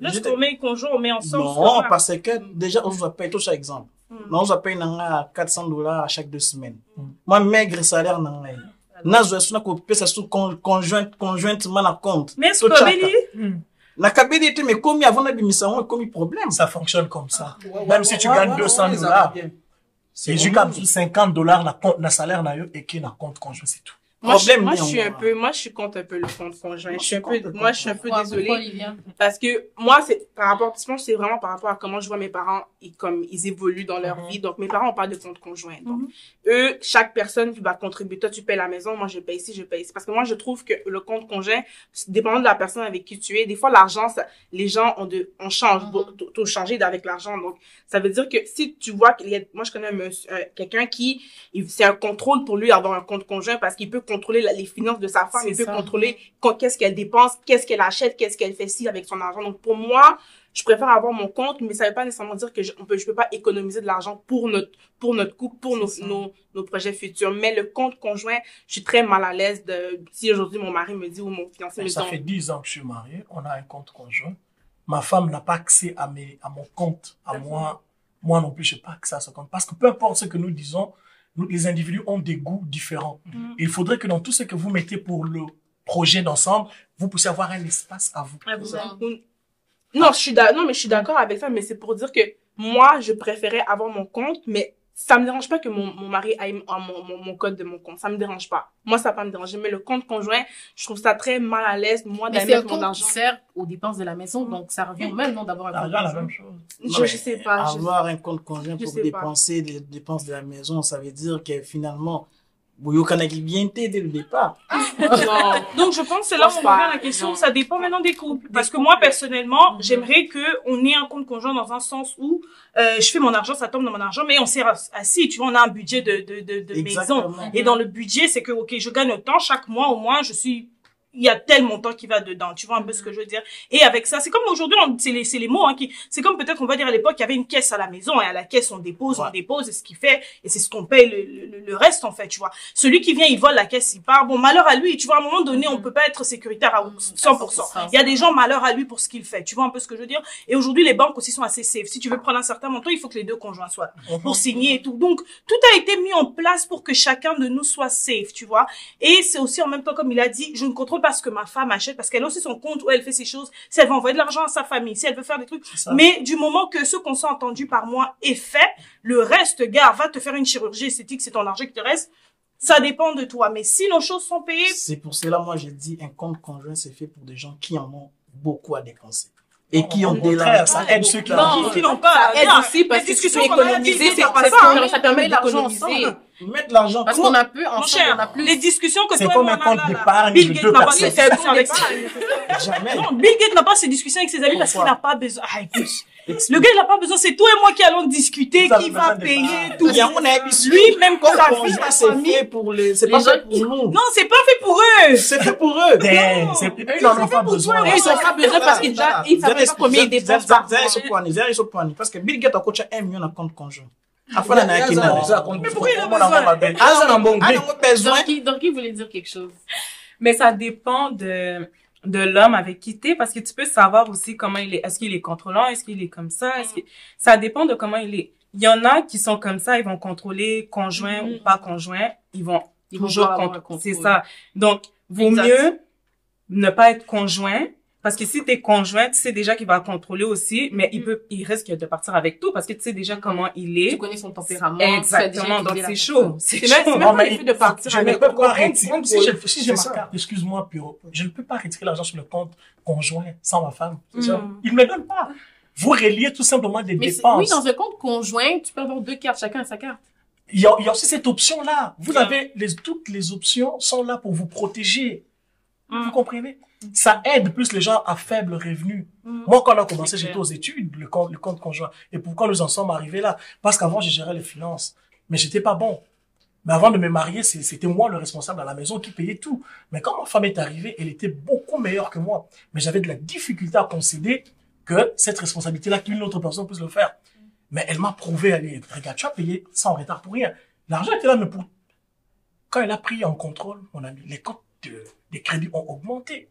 Lorsqu'on met conjoint, on met ensemble. c'est Non, parce que déjà, on va payer tout chaque exemple. Non, on va payer nanga 400 dollars à chaque deux semaines. Mm. Moi, maigre salaire nanga. Nazo suna ko pesa su con- conjoint conjointement na compte. Mais est-ce So que chaka. Béli, Na kabeli ete mais komi avant na bimisa on komi problème. Ça fonctionne comme ça. Ouais, Même ouais, si tu gagnes ouais, 200 ouais, dollars, comme 50 dollars na compte, na salaire na yo, et qui na compte conjoint, c'est tout. Moi, je, Problème moi, je mis en suis un moi. peu, moi, je suis contre un peu le compte conjoint. Je suis un je peu, moi, je suis un peu désolée. Parce que moi, c'est par rapport, je pense c'est vraiment par rapport à comment je vois mes parents, ils, comme ils évoluent dans leur Mhm. vie. Donc, mes parents ont pas de compte conjoint. Donc, eux, chaque personne va contribuer. Toi, tu payes la maison, moi, je paye ici, je paye ici. Parce que moi, je trouve que le compte conjoint, dépendant de la personne avec qui tu es, des fois, l'argent, ça- les gens ont de, on change, Mhm. beau- tout changer avec l'argent. Donc, ça veut dire que si tu vois qu'il y a, moi, je connais un quelqu'un qui, il- c'est un contrôle pour lui d'avoir un compte conjoint parce qu'il peut contrôler la- les finances de sa femme, il peut ça. contrôler quand- qu'est-ce qu'elle dépense, qu'est-ce qu'elle achète, qu'est-ce qu'elle fait ci avec son argent. Donc pour moi, je préfère avoir mon compte, mais ça veut pas nécessairement dire que je, on peut, je peux pas économiser de l'argent pour notre pour notre couple, pour nos, nos nos projets futurs. Mais le compte conjoint, je suis très mal à l'aise de si aujourd'hui mon mari me dit ou mon fiancé me dit Ça fait 10 ans que je suis marié, on a un compte conjoint. Ma femme n'a pas accès à, mes, à mon compte, à moi. Moi non plus, je n'ai pas accès à ce compte. Parce que peu importe ce que nous disons, les individus ont des goûts différents. Et il faudrait que dans tout ce que vous mettez pour le projet d'ensemble, vous puissiez avoir un espace à vous. Non, je suis non, mais je suis d'accord avec ça, mais c'est pour dire que moi, je préférais avoir mon compte, mais ça me dérange pas que mon, mon mari aille mon, mon, mon, mon code de mon compte. Ça me dérange pas. Moi, ça pas me déranger. Mais le compte conjoint, je trouve ça très mal à l'aise, moi, d'aller c'est un mettre mon compte qui argent. sert aux dépenses de la maison, donc ça revient au même, non, d'avoir un Ça compte revient à la conjoint. même chose. Je, je sais pas. je- Avoir un compte conjoint pour pas. dépenser les dépenses de la maison, ça veut dire que finalement, Bien été dès le départ. Non. Donc, je pense que c'est là où on revient à la question. Non. Ça dépend maintenant des couples. Parce que moi, personnellement, j'aimerais que on ait un compte conjoint dans un sens où euh, je fais mon argent, ça tombe dans mon argent, mais on s'est assis, tu vois, on a un budget de, de, de, de maison. Et dans le budget, c'est que, ok, je gagne autant chaque mois, au moins, je suis, il y a tel montant qui va dedans. Tu vois un peu ce que je veux dire? Et avec ça, c'est comme aujourd'hui, c'est les, c'est les mots, hein, qui, c'est comme peut-être, on va dire à l'époque, il y avait une caisse à la maison, et à la caisse, on dépose, on dépose, et ce qui fait, et c'est ce qu'on paye le, le, le reste, en fait, tu vois. Celui qui vient, il vole la caisse, il part. Bon, malheur à lui, tu vois, à un moment donné, on peut pas être sécuritaire à 100%. Il y a des gens, malheur à lui pour ce qu'il fait. Tu vois un peu ce que je veux dire? Et aujourd'hui, les banques aussi sont assez safe. Si tu veux prendre un certain montant, il faut que les deux conjoints soient là pour signer et tout. Donc, tout a été mis en place pour que chacun de nous soit safe, tu vois. Et c'est aussi en même temps, comme il a dit, je ne contrôle pas ce que ma femme achète parce qu'elle a aussi son compte où elle fait ses choses. Si elle veut envoyer de l'argent à sa famille, si elle veut faire des trucs. Mais du moment que ce qu'on s'est entendu par moi est fait, le reste, gars, va te faire une chirurgie esthétique, c'est ton argent qui te reste. Ça dépend de toi. Mais si nos choses sont payées, C'est pour cela, moi, j'ai dit, un compte conjoint, c'est fait pour des gens qui en ont beaucoup à dépenser. et qui ont Au contraire, ça aide ceux qui ont. Qui n'ont pas. Ça aide aussi parce que tu peux économiser, disent, c'est c'est pas pas ça. ça. Ça permet d'économiser. Mettre l'argent. Parce qu'on a peu, Mon ensemble, on a cher, plus. les discussions que C'est toi et comme un compte d'épargne Bill Gates n'a pas ces discussions avec ça. Jamais. Non, Bill Gates n'a pas ces discussions avec ses amis parce qu'il n'a pas besoin. Ah, écoute, le gars, il n'a pas besoin. C'est toi et moi qui allons discuter, qui va payer, tout. Il y a mon avis. Lui, même quand fille, sa c'est famille. fait pour les, c'est pas fait pour nous. Non, c'est pas fait pour eux. C'est fait pour eux. Ils n'en ont pas besoin. Ils ont pas besoin parce qu'ils déjà, ils savent pas combien ils dépensent par mois. parce que Bill Gates a coaché 1 million na compte conjoint. Afala na yaki il. Ah, Dorky voulait dire quelque chose. Mais ça dépend de, de l'homme avec qui t'es, parce que tu peux savoir aussi comment il est. Est-ce qu'il est contrôlant? Est-ce qu'il est comme ça? Est-ce que, ça dépend de comment il est. Il y en a qui sont comme ça, ils vont contrôler conjoint ou pas conjoint. Ils vont Ils vont toujours contre- C'est ça. Donc, vaut Exact. mieux ne pas être conjoint. Parce que si t'es conjoint, tu sais déjà qu'il va contrôler aussi, mais il peut, il risque de partir avec tout parce que tu sais déjà comment il Tu est. connais son tempérament. tu Exactement. Donc c'est chaud. C'est chaud. même Non, mais de partir je ne avec. peux pas retirer. Si j'ai ma carte, excuse-moi, je ne peux pas retirer l'argent sur le compte conjoint sans ma femme. Mm. Il ne me le donne pas. Vous reliez tout simplement des Mais dépenses. oui, dans un compte conjoint, tu peux avoir deux cartes, chacun a sa carte. il, y a, il y a aussi cette option-là. Vous avez les, toutes les options sont là pour vous protéger. Mm. Vous comprenez? Ça aide plus les gens à faible revenu. Mm. Moi, quand on a commencé, j'étais aux études, le compte, le compte conjoint. Et pourquoi nous en sommes arrivés là? Parce qu'avant, j'ai géré les finances. Mais j'étais pas bon. Mais avant de me marier, c'était moi le responsable à la maison qui payait tout. Mais quand ma femme est arrivée, elle était beaucoup meilleure que moi. Mais j'avais de la difficulté à concéder que cette responsabilité-là, qu'une autre personne puisse le faire. Mais elle m'a prouvé, allez, regarde, tu as payé sans retard pour rien. L'argent était là, mais pour... Quand elle a pris en contrôle, mon ami, les comptes de- des crédits ont augmenté.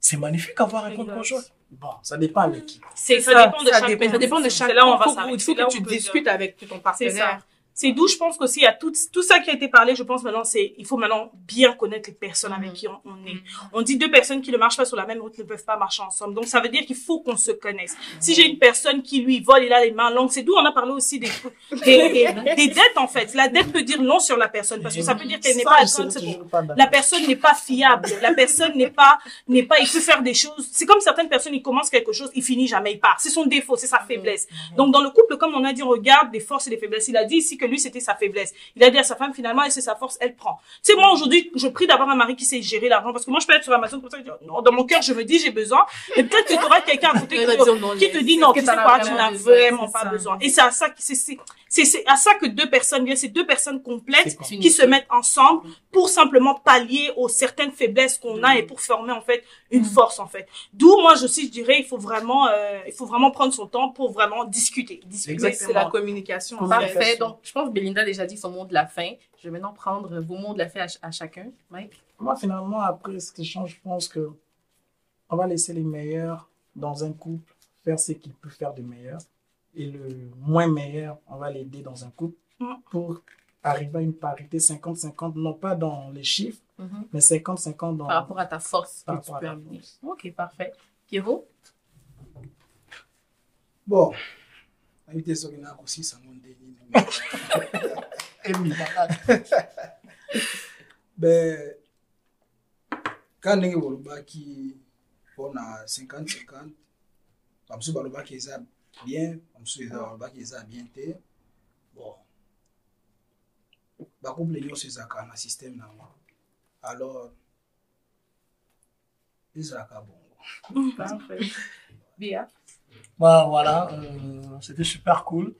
C'est magnifique avoir un compte conjoint. Bon, ça dépend avec qui. C'est, ça, Ça, dépend de ça chaque dépend. Ça dépend de chaque. C'est là où on va Faut- s'arrêter. Il faut que tu dire. discutes avec ton partenaire. C'est d'où je pense qu'aussi a tout, tout ça qui a été parlé, je pense maintenant, c'est, il faut maintenant bien connaître les personnes avec Mhm. qui on, on est. On dit deux personnes qui ne marchent pas sur la même route ne peuvent pas marcher ensemble. Donc ça veut dire qu'il faut qu'on se connaisse. Si j'ai une personne qui lui vole, il a les mains longues, c'est d'où on a parlé aussi des, des, des, des dettes en fait. La dette peut dire non sur la personne parce que ça peut dire qu'elle n'est pas d'accord. La personne n'est pas fiable. La personne n'est pas, n'est pas, il peut faire des choses. C'est comme certaines personnes, ils commencent quelque chose, il finit jamais, il part. C'est son défaut, c'est sa faiblesse. Donc, dans le couple, comme on a dit, on regarde des forces et des faiblesses. Il a dit ici que lui, c'était sa faiblesse. Il a dit à sa femme, finalement, elle, c'est sa force, elle prend. Tu sais, moi, aujourd'hui, je prie d'avoir un mari qui sait gérer l'argent parce que moi, je peux être sur Amazon comme ça, et dire, non, dans mon cœur, je me dis, j'ai besoin. Et peut-être que tu auras quelqu'un à côté qui te- dire non, qui te laisse. dit non, tu que sais quoi, tu n'as vraiment pas ça. besoin. Et c'est à ça que c'est, c'est, c'est, à ça que deux personnes viennent, c'est deux personnes complètes qui se mettent ensemble pour simplement pallier aux certaines faiblesses qu'on a et pour former en fait une force en fait. D'où moi je aussi je dirais il faut vraiment euh, il faut vraiment prendre son temps pour vraiment discuter. discuter c'est la communication. en fait. Parfait. Donc, je pense que Belinda a déjà dit son mot de la fin. Je vais maintenant prendre vos mots de la fin à, ch- à chacun. Mike? Moi, finalement, après cet échange, je pense que on va laisser les meilleurs dans un couple faire ce qu'ils peuvent faire de meilleur. Et le moins meilleur, on va l'aider dans un couple pour arriver à une parité 50-50, non pas dans les chiffres, Mhm. mais 50-50 dans... Par rapport à ta force Par que tu rapport à peux amener. force. Ok, parfait. Pierrot? bon nayebi te soki nakosisa ngo ndeni be ka ndenge bolobaki mpona 50-50 bamosusu balobaki eza bien bamosusu eza balobaki eza bien te bon. Bacouple nyonso ezalaka na systeme nango alors ezalaka bongo? Bah, voilà, euh, c'était super cool.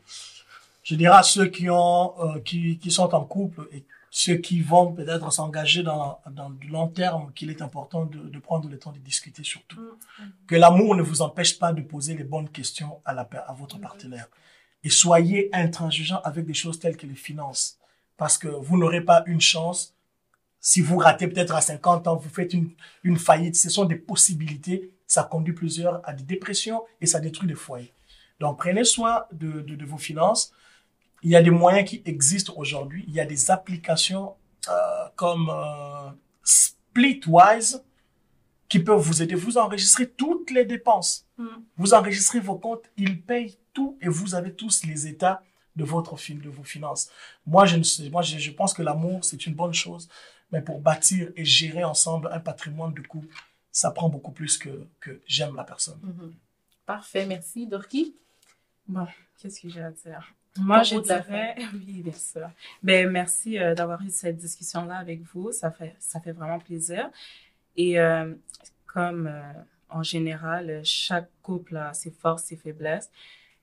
Je dirais à ceux qui ont, euh, qui, qui sont en couple et ceux qui vont peut-être s'engager dans, dans du long terme, qu'il est important de, de prendre le temps de discuter surtout. Que l'amour ne vous empêche pas de poser les bonnes questions à, la, à votre partenaire. Et soyez intransigeant avec des choses telles que les finances. Parce que vous n'aurez pas une chance. Si vous ratez peut-être à 50 ans, vous faites une, une faillite. Ce sont des possibilités. Ça conduit plusieurs à des dépressions et ça détruit les foyers. Donc, prenez soin de, de, de vos finances. Il y a des moyens qui existent aujourd'hui. Il y a des applications euh, comme euh, Splitwise qui peuvent vous aider. Vous enregistrez toutes les dépenses. Mm. Vous enregistrez vos comptes. Ils payent tout et vous avez tous les états de votre film, de vos finances. Moi, je ne sais, moi, je, je pense que l'amour, c'est une bonne chose. Mais pour bâtir et gérer ensemble un patrimoine de couple, ça prend beaucoup plus que, que j'aime la personne. Mhm. Parfait, merci. Dorky? Bon, qu'est-ce que j'ai à dire? Moi, je dirais, oui, bien sûr. Ben, merci euh, d'avoir eu cette discussion-là avec vous. Ça fait, ça fait vraiment plaisir. Et euh, comme euh, en général, chaque couple a ses forces, ses faiblesses.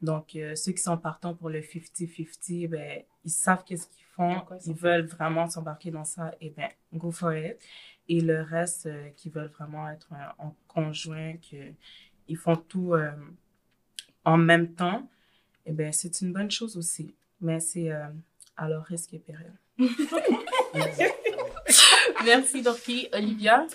Donc, euh, ceux qui sont partants pour le 50-50, ben, ils savent qu'est-ce qu'ils font. Quoi Ils veulent vraiment s'embarquer dans ça. Et ben, go for it. Et le reste, euh, qui veulent vraiment être euh, en conjoint, que ils font tout euh, en même temps, eh ben, c'est une bonne chose aussi. Mais c'est euh, à leur risque et péril. Merci, Dorky. Olivia?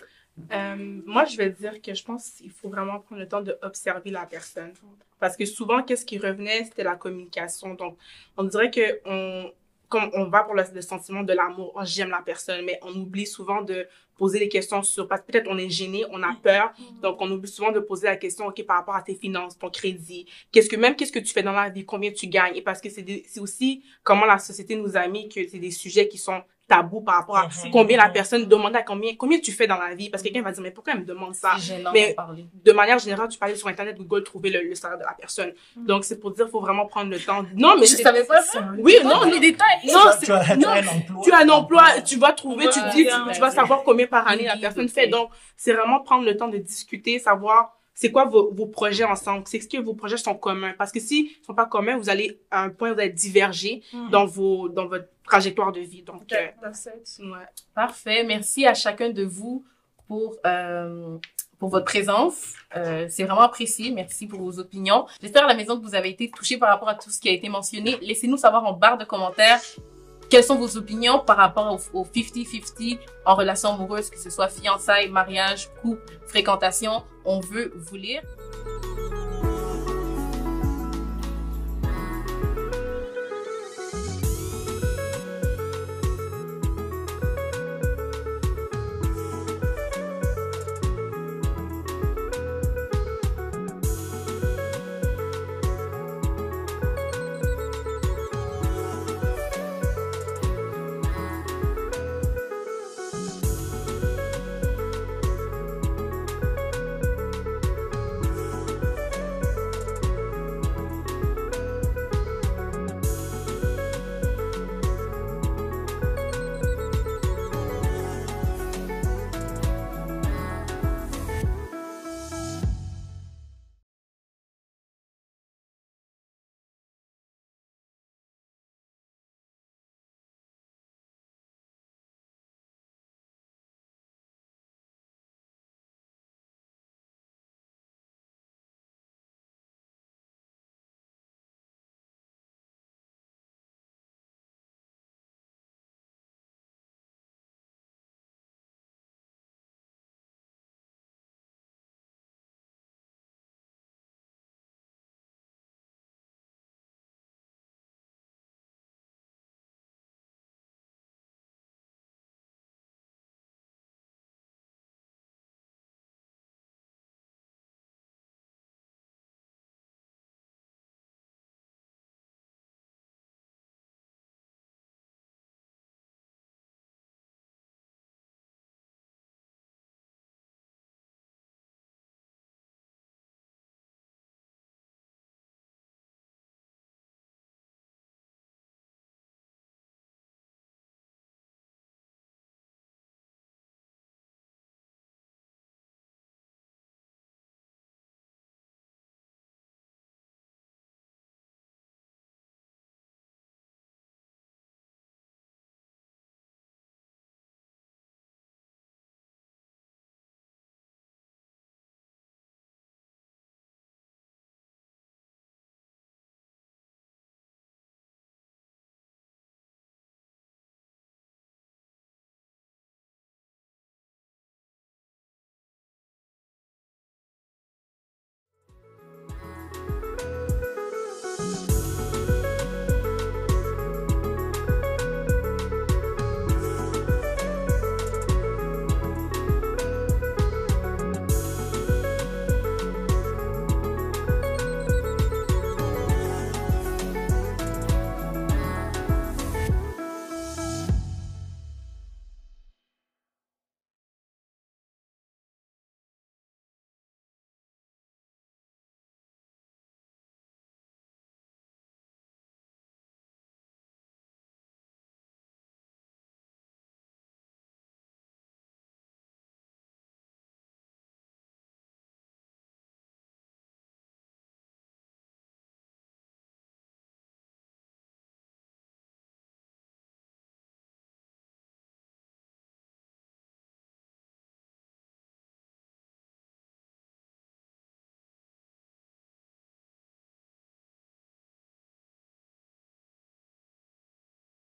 Euh, moi, je vais dire que je pense qu'il faut vraiment prendre le temps d'observer la personne. Parce que souvent, qu'est-ce qui revenait, c'était la communication. Donc, on dirait que on, comme on va pour le, le sentiment de l'amour, oh, j'aime la personne, mais on oublie souvent de poser des questions sur, parce que peut-être on est gêné, on a peur, donc on oublie souvent de poser la question, OK, par rapport à tes finances, ton crédit, qu'est-ce que, même qu'est-ce que tu fais dans la vie, combien tu gagnes, et parce que c'est aussi comment la société nous a mis que c'est des sujets qui sont tabous par rapport à Mhm. combien la personne demande à combien, combien tu fais dans la vie, parce que quelqu'un va dire, mais pourquoi elle me demande ça? Mais- de manière générale, tu parlais sur Internet, Google, trouver le, le salaire de la personne. Donc, c'est pour dire, faut vraiment prendre le temps. Non, mais Je savais pas ça? Oui, non, les non, détails. non, c'est- tu as, tu non, as un emploi. tu as un emploi, tu vas trouver, tu Ouais, dis, bien, tu, tu vas savoir combien par année la personne oui, fait. oui. Donc, c'est vraiment prendre le temps de discuter, savoir c'est quoi vos, vos projets ensemble, c'est ce que vos projets sont communs? Parce que s'ils sont pas communs, vous allez à un point où vous allez diverger dans vos, dans votre trajectoire de vie. Donc, euh, ouais. Parfait. Merci à chacun de vous pour, euh, pour votre présence. Euh, c'est vraiment apprécié. Merci pour vos opinions. J'espère à la maison que vous avez été touchés par rapport à tout ce qui a été mentionné. Laissez-nous savoir en barre de commentaires quelles sont vos opinions par rapport au au 50-50 en relation amoureuse, que ce soit fiançailles, mariage, couple, fréquentation? On veut vous lire.